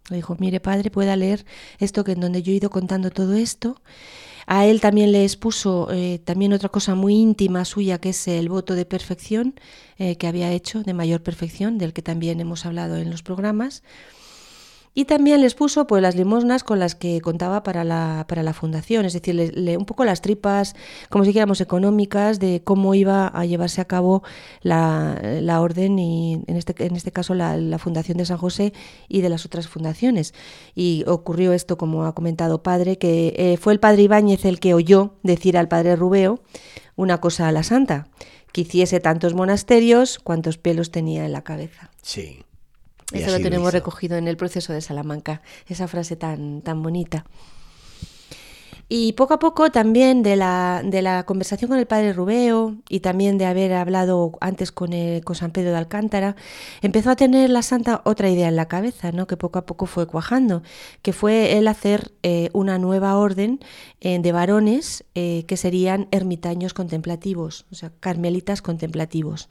Le dijo, mire padre, pueda leer esto que en donde yo he ido contando todo esto A él también le expuso eh, también otra cosa muy íntima suya, que es el voto de perfección eh, que había hecho, de mayor perfección, del que también hemos hablado en los programas. Y también les puso pues, las limosnas con las que contaba para la, para la fundación, es decir, un poco las tripas, como si dijéramos, económicas de cómo iba a llevarse a cabo la, la orden y en este, en este caso la, la, Fundación de San José y de las otras fundaciones. Y ocurrió esto, como ha comentado padre, que eh, fue el padre Ibáñez el que oyó decir al padre Rubeo una cosa a la santa, que hiciese tantos monasterios cuantos pelos tenía en la cabeza.
Sí.
Eso lo tenemos recogido en el proceso de Salamanca, esa frase tan, tan bonita. Y poco a poco también de la, de la conversación con el padre Rubeo y también de haber hablado antes con, con San Pedro de Alcántara, empezó a tener la santa otra idea en la cabeza, ¿no? que poco a poco fue cuajando, que fue el hacer eh, una nueva orden eh, de varones eh, que serían ermitaños contemplativos, o sea, carmelitas contemplativos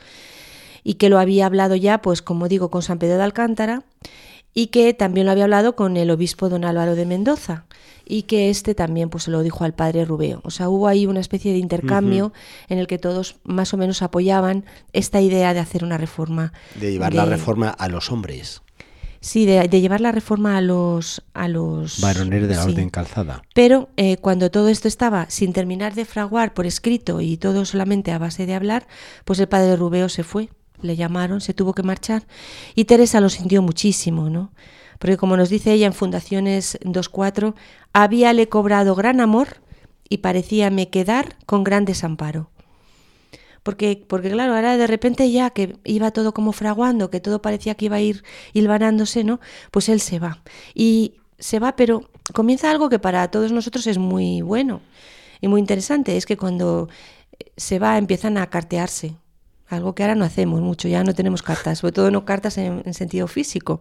y que lo había hablado ya, pues como digo, con San Pedro de Alcántara y que también lo había hablado con el obispo don Álvaro de Mendoza y que este también pues se lo dijo al padre Rubeo. O sea, hubo ahí una especie de intercambio en el que todos más o menos apoyaban esta idea de hacer una reforma.
De llevar la reforma a los hombres.
Sí, de, llevar la reforma a los... A los
Varones de la orden calzada.
Pero eh, cuando todo esto estaba sin terminar de fraguar por escrito y todo solamente a base de hablar, pues el padre Rubeo se fue le llamaron, se tuvo que marchar y Teresa lo sintió muchísimo, ¿no? Porque como nos dice ella en Fundaciones 2.4, habíale cobrado gran amor y parecíame quedar con gran desamparo. Porque, porque claro, ahora de repente ya que iba todo como fraguando, que todo parecía que iba a ir hilvanándose, ¿no? Pues él se va. Y se va, pero comienza algo que para todos nosotros es muy bueno y muy interesante, es que cuando se va empiezan a cartearse, algo que ahora no hacemos mucho, ya no tenemos cartas, sobre todo no cartas en, sentido físico.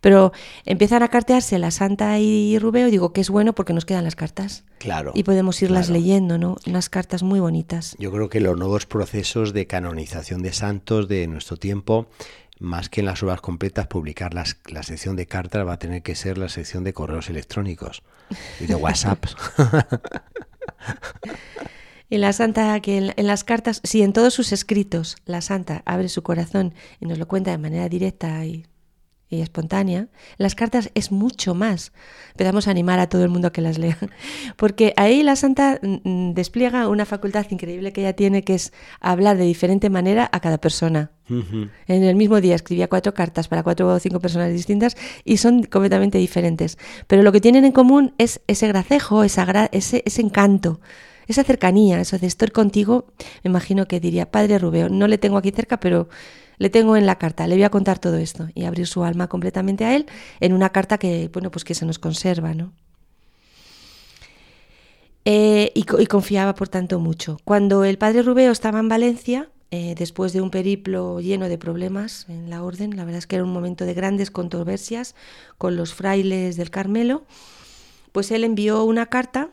Pero empiezan a cartearse la Santa y Rubeo y digo que es bueno porque nos quedan las cartas.
Claro.
Y podemos irlas leyendo, ¿no? Unas cartas muy bonitas.
Yo creo que los nuevos procesos de canonización de santos de nuestro tiempo, más que en las obras completas, publicar las, la sección de cartas va a tener que ser la sección de correos electrónicos y de WhatsApp.
En la santa, que en, las cartas, si en todos sus escritos la santa abre su corazón y nos lo cuenta de manera directa y, espontánea, las cartas es mucho más. Empezamos a animar a todo el mundo a que las lea, porque ahí la santa mm, mm, despliega una facultad increíble que ella tiene, que es hablar de diferente manera a cada persona. En el mismo día escribía cuatro cartas para cuatro o cinco personas distintas y son completamente diferentes. Pero lo que tienen en común es ese gracejo, esa ese, ese encanto esa cercanía, eso de estoy contigo, me imagino que diría, Padre Rubeo, no le tengo aquí cerca, pero le tengo en la carta, le voy a contar todo esto y abrir su alma completamente a él en una carta que, bueno, pues que se nos conserva, ¿no? Eh, y, confiaba, por tanto, mucho. Cuando el padre Rubeo estaba en Valencia, eh, después de un periplo lleno de problemas en la orden, la verdad es que era un momento de grandes controversias con los frailes del Carmelo, pues él envió una carta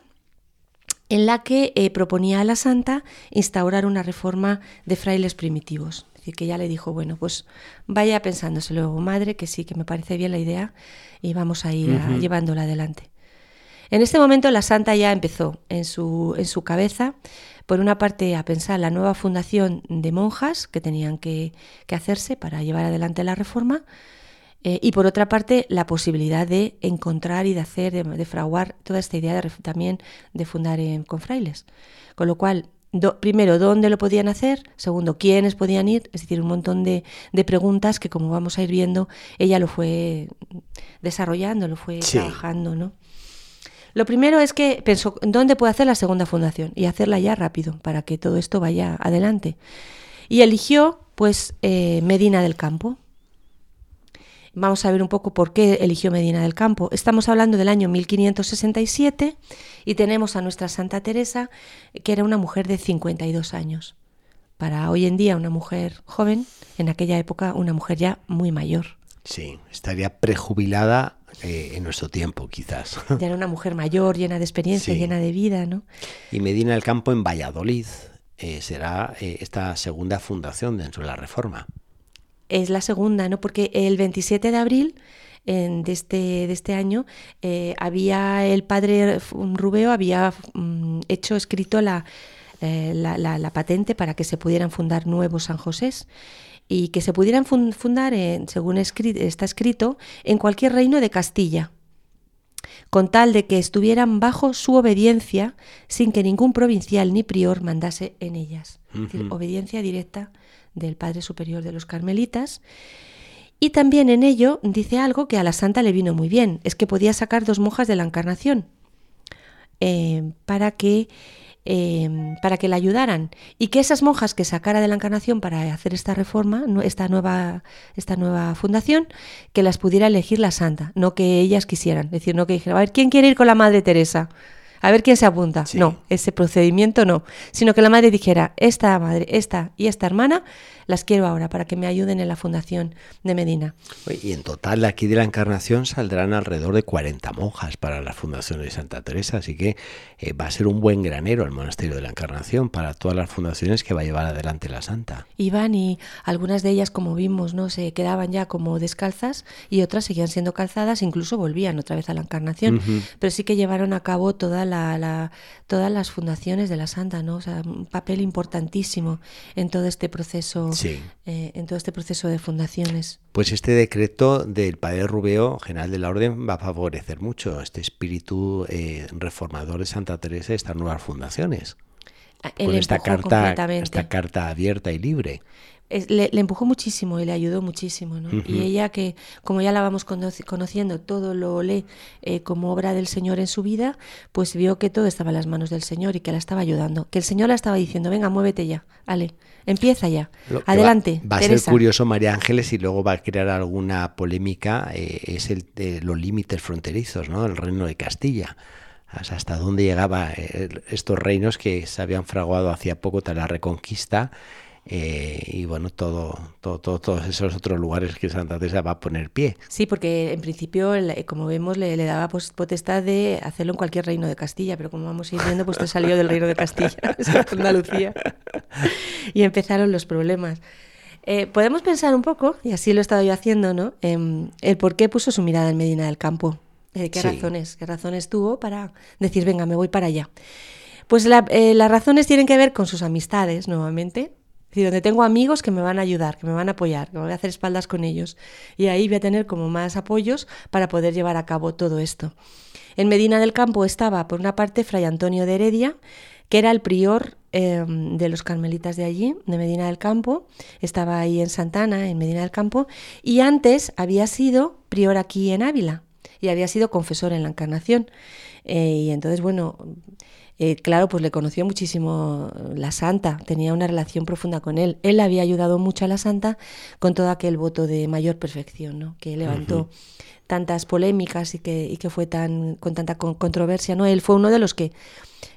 en la que eh, proponía a la santa instaurar una reforma de frailes primitivos. Es decir, que ya le dijo, bueno, pues vaya pensándoselo, madre, que sí, que me parece bien la idea y vamos a ir llevándola adelante. En este momento la santa ya empezó en su, en su cabeza, por una parte, a pensar la nueva fundación de monjas que tenían que, que hacerse para llevar adelante la reforma, eh, y por otra parte, la posibilidad de encontrar y de hacer, de, fraguar toda esta idea de, también de fundar con frailes. Con lo cual, primero, ¿dónde lo podían hacer? Segundo, ¿quiénes podían ir? Es decir, un montón de, preguntas que, como vamos a ir viendo, ella lo fue desarrollando, lo fue trabajando, ¿no? Lo primero es que pensó, ¿dónde puede hacer la segunda fundación? Y hacerla ya rápido, para que todo esto vaya adelante. Y eligió, pues, eh, Medina del Campo. Vamos a ver un poco por qué eligió Medina del Campo. Estamos hablando del año 1567 y tenemos a nuestra Santa Teresa, que era una mujer de 52 años. Para hoy en día una mujer joven, en aquella época una mujer ya muy mayor.
Sí, estaría prejubilada eh, en nuestro tiempo, quizás.
Ya era una mujer mayor, llena de experiencia, llena de vida, ¿no?
Y Medina del Campo en Valladolid eh, será eh, esta segunda fundación dentro de la Reforma
es la segunda, ¿no? Porque el 27 de abril de, este, de este año, eh, había el padre Rubeo había mm, hecho, escrito la, eh, la, la, patente para que se pudieran fundar nuevos San Josés y que se pudieran fundar, según está escrito, en cualquier reino de Castilla, con tal de que estuvieran bajo su obediencia sin que ningún provincial ni prior mandase en ellas. Es decir, obediencia directa del Padre Superior de los Carmelitas. Y también en ello dice algo que a la santa le vino muy bien, es que podía sacar dos monjas de la Encarnación eh, para que Em, para que la ayudaran y que esas monjas que sacara de la encarnación para hacer esta reforma, esta nueva, esta nueva fundación, que las pudiera elegir la santa, no que ellas quisieran, es decir, no que dijeran, a ver, ¿quién quiere ir con la Madre Teresa? A ver quién se apunta. No, ese procedimiento no, sino que la madre dijera, esta madre, esta y esta hermana las quiero ahora para que me ayuden en la fundación de Medina.
Y en total aquí de la Encarnación saldrán alrededor de 40 monjas para la fundación de Santa Teresa, así que eh, va a ser un buen granero el monasterio de la Encarnación para todas las fundaciones que va a llevar adelante la Santa.
Iban y algunas de ellas, como vimos, no se quedaban ya como descalzas y otras seguían siendo calzadas, incluso volvían otra vez a la Encarnación, pero sí que llevaron a cabo toda la, todas las fundaciones de la Santa, ¿no? O sea, un papel importantísimo en todo este proceso eh, en todo este proceso de fundaciones.
Pues este decreto del padre Rubeo, general de la Orden, va a favorecer mucho este espíritu eh, reformador de Santa Teresa y estas nuevas fundaciones.
Ah, con esta carta,
esta carta abierta y libre
le, empujó muchísimo y le ayudó muchísimo. ¿no? Y ella que, como ya la vamos conociendo, todo lo lee eh, como obra del Señor en su vida, pues vio que todo estaba en las manos del Señor y que la estaba ayudando. Que el Señor la estaba diciendo, venga, muévete ya, Ale, empieza ya, adelante.
Va, a ser curioso, María Ángeles, y luego va a crear alguna polémica, eh, es el de los límites fronterizos, ¿no? El reino de Castilla hasta dónde llegaban eh, estos reinos que se habían fraguado hacía poco tras la reconquista eh, y bueno, todo, todo, todos esos otros lugares que Santa Teresa va a poner pie.
Sí, porque en principio, como vemos, le, daba potestad de hacerlo en cualquier reino de Castilla, pero como vamos a ir viendo, pues te salió del reino de Castilla, Andalucía, y empezaron los problemas. Eh, podemos pensar un poco, y así lo he estado yo haciendo, ¿no? En el por qué puso su mirada en Medina del Campo. Eh, ¿Qué razones? ¿Qué razones tuvo para decir, venga, me voy para allá? Pues las razones tienen que ver con sus amistades, nuevamente, donde tengo amigos que me van a ayudar, que me van a apoyar, que me voy a hacer espaldas con ellos. Y ahí voy a tener como más apoyos para poder llevar a cabo todo esto. En Medina del Campo estaba, por una parte, Fray Antonio de Heredia, que era el prior em, de los carmelitas de allí, de Medina del Campo. Estaba ahí en Santana, en Medina del Campo, y antes había sido prior aquí en Ávila y había sido confesor en la Encarnación. Eh, y entonces, bueno, eh, claro, pues le conoció muchísimo la santa, tenía una relación profunda con él. Él había ayudado mucho a la santa con todo aquel voto de mayor perfección, ¿no? que levantó tantas polémicas y que, y que fue tan con tanta controversia. ¿no? Él fue uno de los que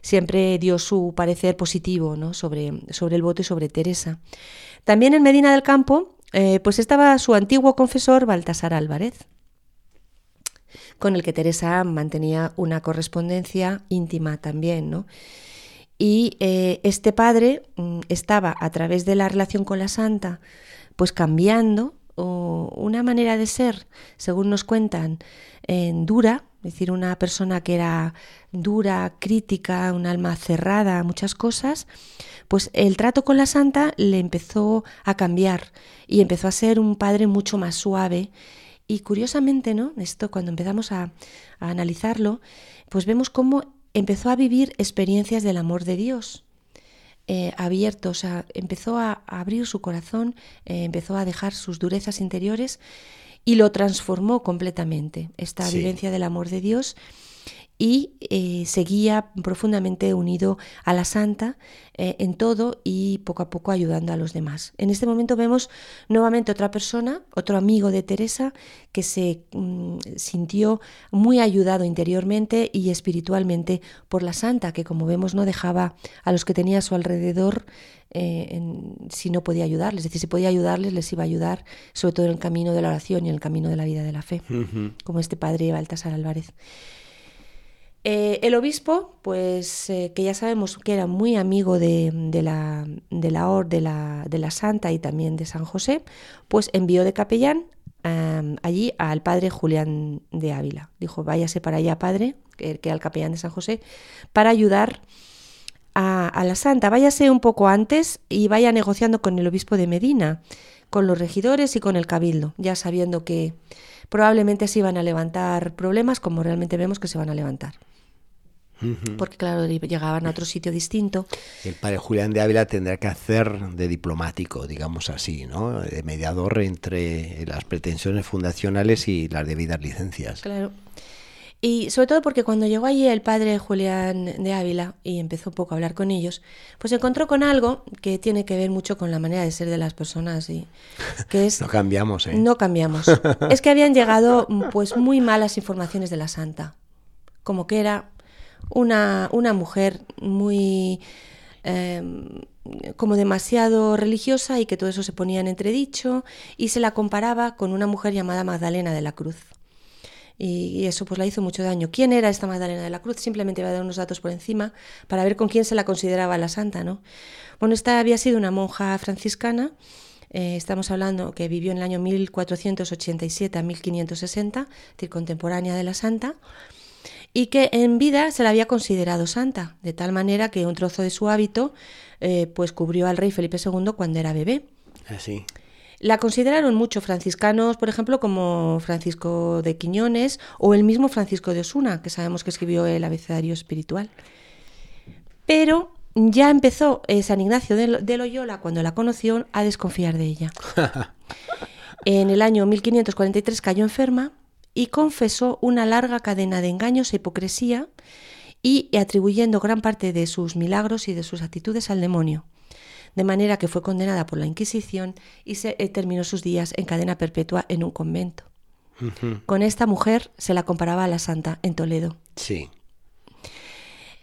siempre dio su parecer positivo ¿no? sobre, sobre el voto y sobre Teresa. También en Medina del Campo, eh, pues estaba su antiguo confesor Baltasar Álvarez con el que Teresa mantenía una correspondencia íntima también, ¿no? Y eh, este padre mm, estaba a través de la relación con la santa, pues cambiando una manera de ser, según nos cuentan, en dura, es decir, una persona que era dura, crítica, un alma cerrada muchas cosas, pues el trato con la santa le empezó a cambiar y empezó a ser un padre mucho más suave y curiosamente, ¿no? Esto cuando empezamos a, analizarlo, pues vemos cómo empezó a vivir experiencias del amor de Dios. Eh, abierto, o sea, empezó a, abrir su corazón, eh, empezó a dejar sus durezas interiores y lo transformó completamente, esta vivencia del amor de Dios y eh, seguía profundamente unido a la santa eh, en todo y poco a poco ayudando a los demás. En este momento vemos nuevamente otra persona, otro amigo de Teresa, que se mm, sintió muy ayudado interiormente y espiritualmente por la santa, que como vemos no dejaba a los que tenía a su alrededor eh, si no podía ayudarles. Es decir, si podía ayudarles, les iba a ayudar, sobre todo en el camino de la oración y en el camino de la vida de la fe, como este padre Baltasar Álvarez. Eh, el obispo, pues eh, que ya sabemos que era muy amigo de, la, de, de, la, de la Santa y también de San José, pues envió de capellán allí al padre Julián de Ávila. Dijo, váyase para allá, padre, que, que el capellán de San José, para ayudar a, a la santa. Váyase un poco antes y vaya negociando con el obispo de Medina, con los regidores y con el cabildo, ya sabiendo que probablemente se iban a levantar problemas como realmente vemos que se van a levantar. Porque claro, llegaban a otro sitio distinto.
El padre Julián de Ávila tendrá que hacer de diplomático, digamos así, ¿no? De mediador entre las pretensiones fundacionales y las debidas licencias.
Claro. Y sobre todo porque cuando llegó allí el padre Julián de Ávila y empezó un poco a hablar con ellos, pues se encontró con algo que tiene que ver mucho con la manera de ser de las personas y que es
no cambiamos, ¿eh?
No cambiamos. es que habían llegado pues muy malas informaciones de la santa, como que era una, una mujer muy eh, como demasiado religiosa y que todo eso se ponía en entredicho y se la comparaba con una mujer llamada Magdalena de la Cruz y, eso pues la hizo mucho daño. ¿Quién era esta Magdalena de la Cruz? Simplemente voy a dar unos datos por encima para ver con quién se la consideraba la santa, ¿no? Bueno, esta había sido una monja franciscana, eh, estamos hablando que vivió en el año 1487 a 1560, es decir, contemporánea de la santa, y que en vida se la había considerado santa, de tal manera que un trozo de su hábito eh, pues cubrió al rey Felipe II cuando era bebé.
Así.
Ah, la consideraron muchos franciscanos, por ejemplo, como Francisco de Quiñones o el mismo Francisco de Osuna, que sabemos que escribió el abecedario espiritual. Pero ya empezó eh, San Ignacio de Loyola, cuando la conoció, a desconfiar de ella. en el año 1543 cayó enferma y confesó una larga cadena de engaños e hipocresía y atribuyendo gran parte de sus milagros y de sus actitudes al demonio de manera que fue condenada por la Inquisición y se eh, terminó sus días en cadena perpetua en un convento. Con esta mujer se la comparaba a la santa en Toledo.
Sí.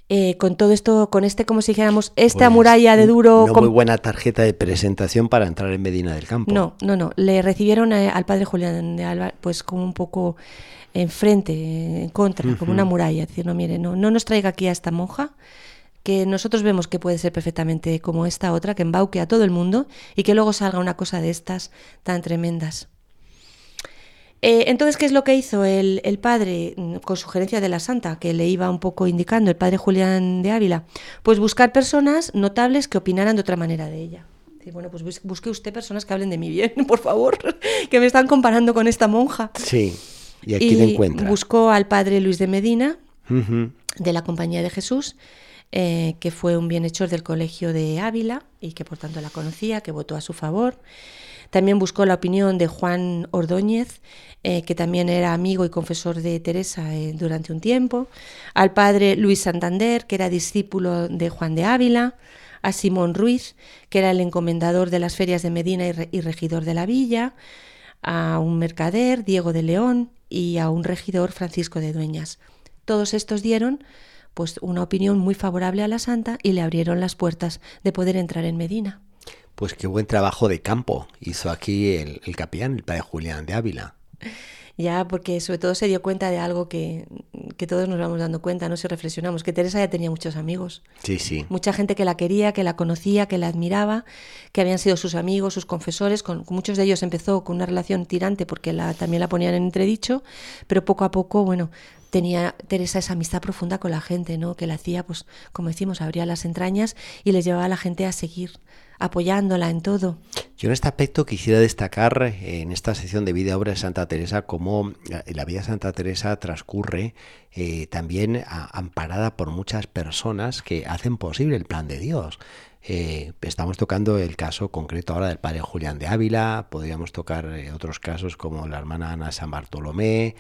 Eh, con todo esto, con este, como si dijéramos, esta pues, muralla de duro.
No muy buena tarjeta de presentación para entrar en Medina del Campo.
No, no, no. Le recibieron eh, al padre Julián de Alba, pues como un poco enfrente, en contra, como una muralla. Decir, no, mire, no, no nos traiga aquí a esta monja, que nosotros vemos que puede ser perfectamente como esta otra, que embauque a todo el mundo y que luego salga una cosa de estas tan tremendas. Eh, entonces, ¿qué es lo que hizo el, padre mm, con sugerencia de la santa, que le iba un poco indicando el padre Julián de Ávila? Pues buscar personas notables que opinaran de otra manera de ella. bueno, pues busque usted personas que hablen de mi bien, por favor, que me están comparando con esta monja.
Sí, y aquí le encuentra.
Buscó al padre Luis de Medina, de la Compañía de Jesús, eh, que fue un bienhechor del Colegio de Ávila y que por tanto la conocía, que votó a su favor. También buscó la opinión de Juan Ordóñez, eh, que también era amigo y confesor de Teresa eh, durante un tiempo, al padre Luis Santander, que era discípulo de Juan de Ávila, a Simón Ruiz, que era el encomendador de las ferias de Medina y regidor de la villa, a un mercader, Diego de León, y a un regidor, Francisco de Dueñas. Todos estos dieron pues una opinión muy favorable a la santa y le abrieron las puertas de poder entrar en Medina.
Pues qué buen trabajo de campo hizo aquí el, el capellán, el padre Julián de Ávila.
Ya, porque sobre todo se dio cuenta de algo que, que, todos nos vamos dando cuenta, no si reflexionamos, que Teresa ya tenía muchos amigos.
Sí, sí.
Mucha gente que la quería, que la conocía, que la admiraba, que habían sido sus amigos, sus confesores. Con, muchos de ellos empezó con una relación tirante porque la, también la ponían en entredicho, pero poco a poco, bueno, tenía Teresa esa amistad profunda con la gente, ¿no? Que la hacía, pues, como decimos, abría las entrañas y les llevaba a la gente a seguir apoyándola en todo.
Yo en este aspecto quisiera destacar eh, en esta sección de vida obra de Santa Teresa cómo eh, la vida de Santa Teresa transcurre eh, también amparada por muchas personas que hacen posible el plan de Dios. Estamos tocando el caso concreto ahora del padre Julián de Ávila, podríamos tocar otros casos como la hermana Ana San Bartolomé,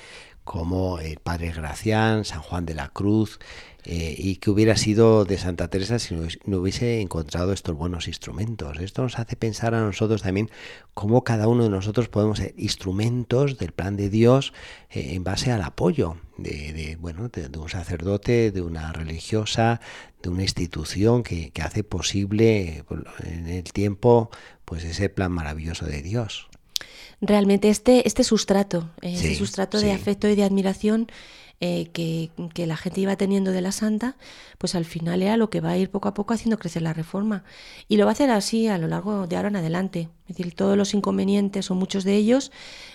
como el Padre Gracián, San Juan de la Cruz, eh, y que hubiera sido de Santa Teresa si no, hubiese encontrado estos buenos instrumentos. Esto nos hace pensar a nosotros también cómo cada uno de nosotros podemos ser instrumentos del plan de Dios eh, en base al apoyo de, bueno, de, un sacerdote, de una religiosa, de una institución que, hace posible en el tiempo pues ese plan maravilloso de Dios
realmente este, este sustrato, ese sustrato de afecto y de admiración eh, que, la gente iba teniendo de la santa, pues al final era lo que va a ir poco a poco haciendo crecer la reforma. Y lo va a hacer así a lo largo de ahora en adelante. Es decir, todos los inconvenientes o muchos de ellos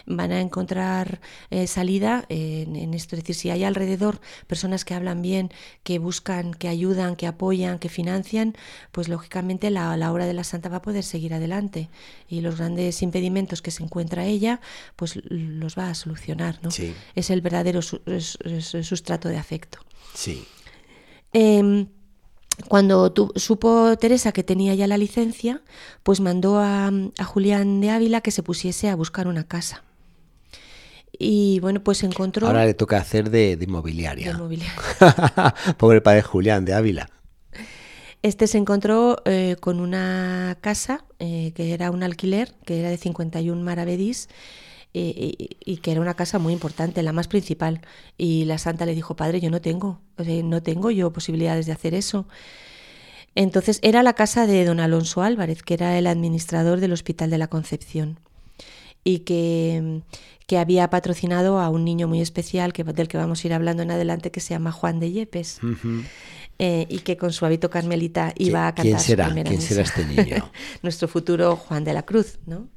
van a encontrar eh, salida en, esto. Es decir, si hay alrededor personas que hablan bien, que buscan, que ayudan, que apoyan, que financian, pues lógicamente la, la obra de la santa va a poder seguir adelante. Y los grandes impedimentos que se encuentra ella, pues los va a solucionar. ¿no? Es el verdadero sustrato de afecto.
Sí.
Em, cuando supo Teresa que tenía ya la licencia, pues mandó a, Julián de Ávila que se pusiese a buscar una casa. Y bueno, pues encontró...
Ahora le toca hacer de, inmobiliaria. Pobre padre Julián de Ávila.
Este se encontró eh, con una casa eh, que era un alquiler, que era de 51 maravedís, y, que era una casa muy importante, la más principal. Y la santa le dijo, padre, yo no tengo, no tengo yo posibilidades de hacer eso. Entonces era la casa de don Alonso Álvarez, que era el administrador del Hospital de la Concepción y que, que había patrocinado a un niño muy especial que, del que vamos a ir hablando en adelante, que se llama Juan de Yepes. Eh, y que con su hábito carmelita iba a cantar
¿Quién será?
Su
¿Quién será este niño?
Nuestro futuro Juan de la Cruz, ¿no?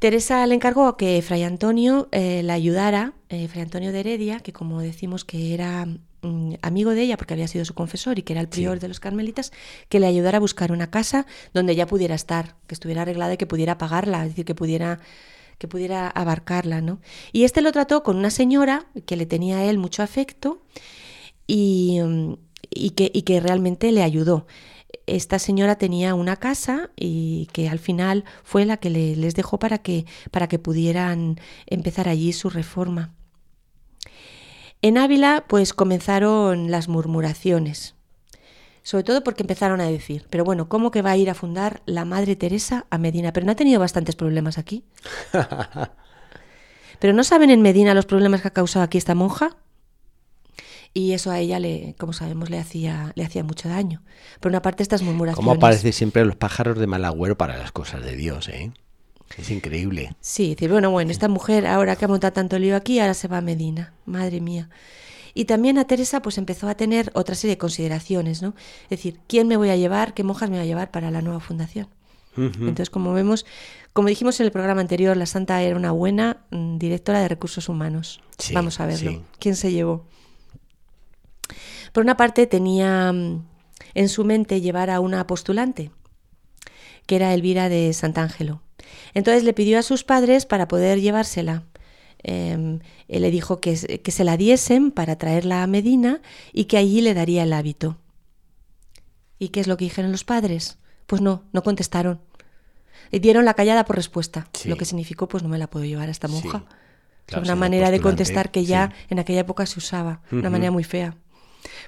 Teresa le encargó que Fray Antonio eh, la ayudara, eh, Fray Antonio de Heredia, que como decimos que era mm, amigo de ella porque había sido su confesor y que era el prior de los carmelitas, que le ayudara a buscar una casa donde ella pudiera estar, que estuviera arreglada y que pudiera pagarla, es decir, que pudiera que pudiera abarcarla, ¿no? Y este lo trató con una señora que le tenía a él mucho afecto y, mm, y, que, y que realmente le ayudó esta señora tenía una casa y que al final fue la que les dejó para que, para que pudieran empezar allí su reforma. En Ávila pues comenzaron las murmuraciones, sobre todo porque empezaron a decir, pero bueno, ¿cómo que va a ir a fundar la Madre Teresa a Medina? Pero no ha tenido bastantes problemas aquí. pero ¿no saben en Medina los problemas que ha causado aquí esta monja? Y eso a ella, le, como sabemos, le hacía, le hacía mucho daño. Por una parte, estas murmuraciones...
Como aparece siempre los pájaros de mal agüero para las cosas de Dios, ¿eh? Es increíble.
Sí, decir, bueno, bueno, esta mujer ahora que ha montado tanto lío aquí, ahora se va a Medina, madre mía. Y también a Teresa pues empezó a tener otra serie de consideraciones, ¿no? Es decir, ¿quién me voy a llevar, qué monjas me voy a llevar para la nueva fundación? Entonces, como vemos, como dijimos en el programa anterior, la Santa era una buena mm, directora de recursos humanos. Vamos a verlo. ¿Quién se llevó? Por una parte tenía mm, en su mente llevar a una postulante, que era Elvira de Sant'Angelo. Entonces le pidió a sus padres para poder llevársela. Em, él le dijo que, que, se la diesen para traerla a Medina y que allí le daría el hábito. ¿Y qué es lo que dijeron los padres? Pues no, no contestaron. Y dieron la callada por respuesta, lo que significó pues no me la puedo llevar a esta monja. una manera de contestar que ya en aquella época se usaba, una manera muy fea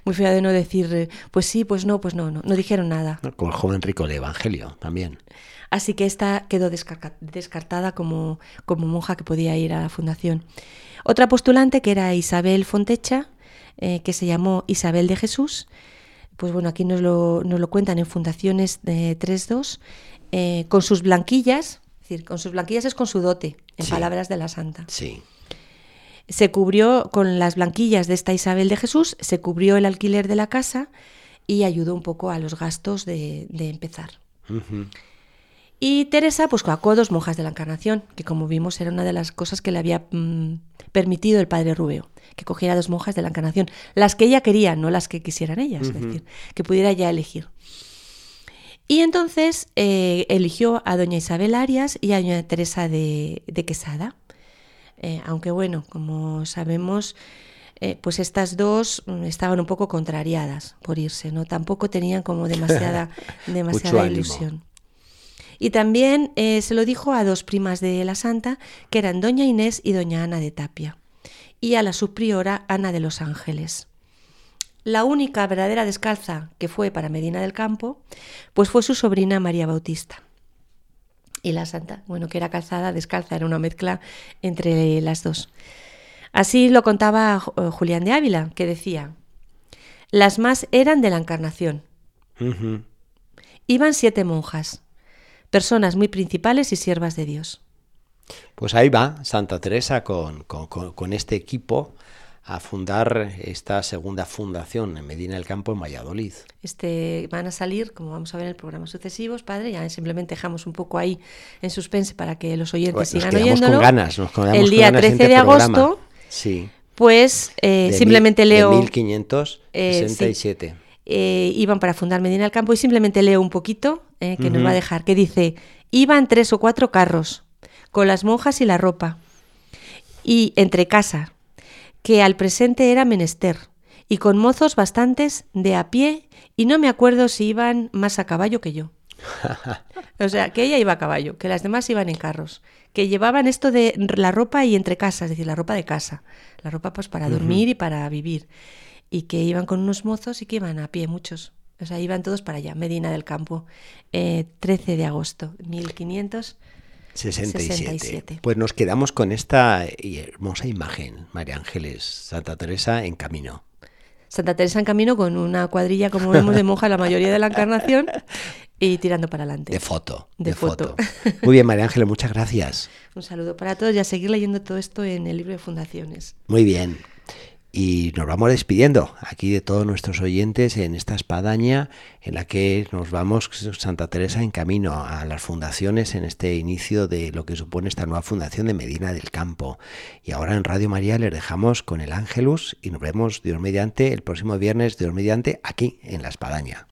muy fea de no decir, eh, pues sí, pues no, pues no, no, no dijeron nada.
Como el joven rico de Evangelio también.
Así que esta quedó descartada como, como monja que podía ir a la fundación. Otra postulante que era Isabel Fontecha, eh, que se llamó Isabel de Jesús, pues bueno, aquí nos lo, nos lo cuentan en Fundaciones de 3.2, eh, con sus blanquillas, es decir, con sus blanquillas es con su dote, en palabras de la santa.
Sí
se cubrió con las blanquillas de esta Isabel de Jesús, se cubrió el alquiler de la casa y ayudó un poco a los gastos de, empezar. Y Teresa pues coacó dos monjas de la Encarnación, que como vimos era una de las cosas que le había mm, permitido el padre Rubeo, que cogiera dos monjas de la Encarnación, las que ella quería, no las que quisieran ellas, es decir, que pudiera ya elegir. Y entonces eh, eligió a doña Isabel Arias y a doña Teresa de Quesada. Eh, aunque bueno, como sabemos, eh, pues estas dos mm, estaban un poco contrariadas por irse, ¿no? Tampoco tenían como demasiada, demasiada ilusión. Y también eh, se lo dijo a dos primas de la Santa, que eran doña Inés y doña Ana de Tapia, y a la subpriora Ana de los Ángeles. La única verdadera descalza que fue para Medina del Campo, pues fue su sobrina María Bautista y la santa, bueno, que era calzada, descalza, era una mezcla entre las dos. Así lo contaba eh, Julián de Ávila, que decía, las más eran de la Encarnación. Iban siete monjas, personas muy principales y siervas de Dios.
Pues ahí va Santa Teresa con, con este equipo a fundar esta segunda fundación en Medina del Campo, en Valladolid.
Este, van a salir, como vamos a ver en el programa sucesivos, padre, ya simplemente dejamos un poco ahí en suspense para que los oyentes sigan oyéndolo.
Con ganas, nos
el día 13 de agosto,
sí.
pues eh, simplemente leo...
De 1567.
Eh, eh, iban para fundar Medina del Campo y simplemente leo un poquito, que nos va a dejar, que dice, iban tres o cuatro carros, con las monjas y la ropa, y entre casa, que al presente era menester, y con mozos bastantes de a pie, y no me acuerdo si iban más a caballo que yo. o sea, que ella iba a caballo, que las demás iban en carros, que llevaban esto de la ropa y entre casas, es decir, la ropa de casa, la ropa pues para dormir y para vivir, y que iban con unos mozos y que iban a pie muchos. O sea, iban todos para allá, Medina del Campo, 13 eh, de agosto, 1500.
67. Pues nos quedamos con esta hermosa imagen, María Ángeles, Santa Teresa en camino.
Santa Teresa en camino con una cuadrilla, como vemos, de monja la mayoría de la encarnación y tirando para adelante.
De foto. De, foto. Muy bien, María Ángeles, muchas gracias.
Un saludo para todos y a seguir leyendo todo esto en el libro de fundaciones.
Muy bien. Y nos vamos despidiendo aquí de todos nuestros oyentes en esta espadaña en la que nos vamos Santa Teresa en camino a las fundaciones en este inicio de lo que supone esta nueva fundación de Medina del Campo. Y ahora en Radio María les dejamos con el Ángelus y nos vemos Dios mediante el próximo viernes Dios mediante aquí en la espadaña.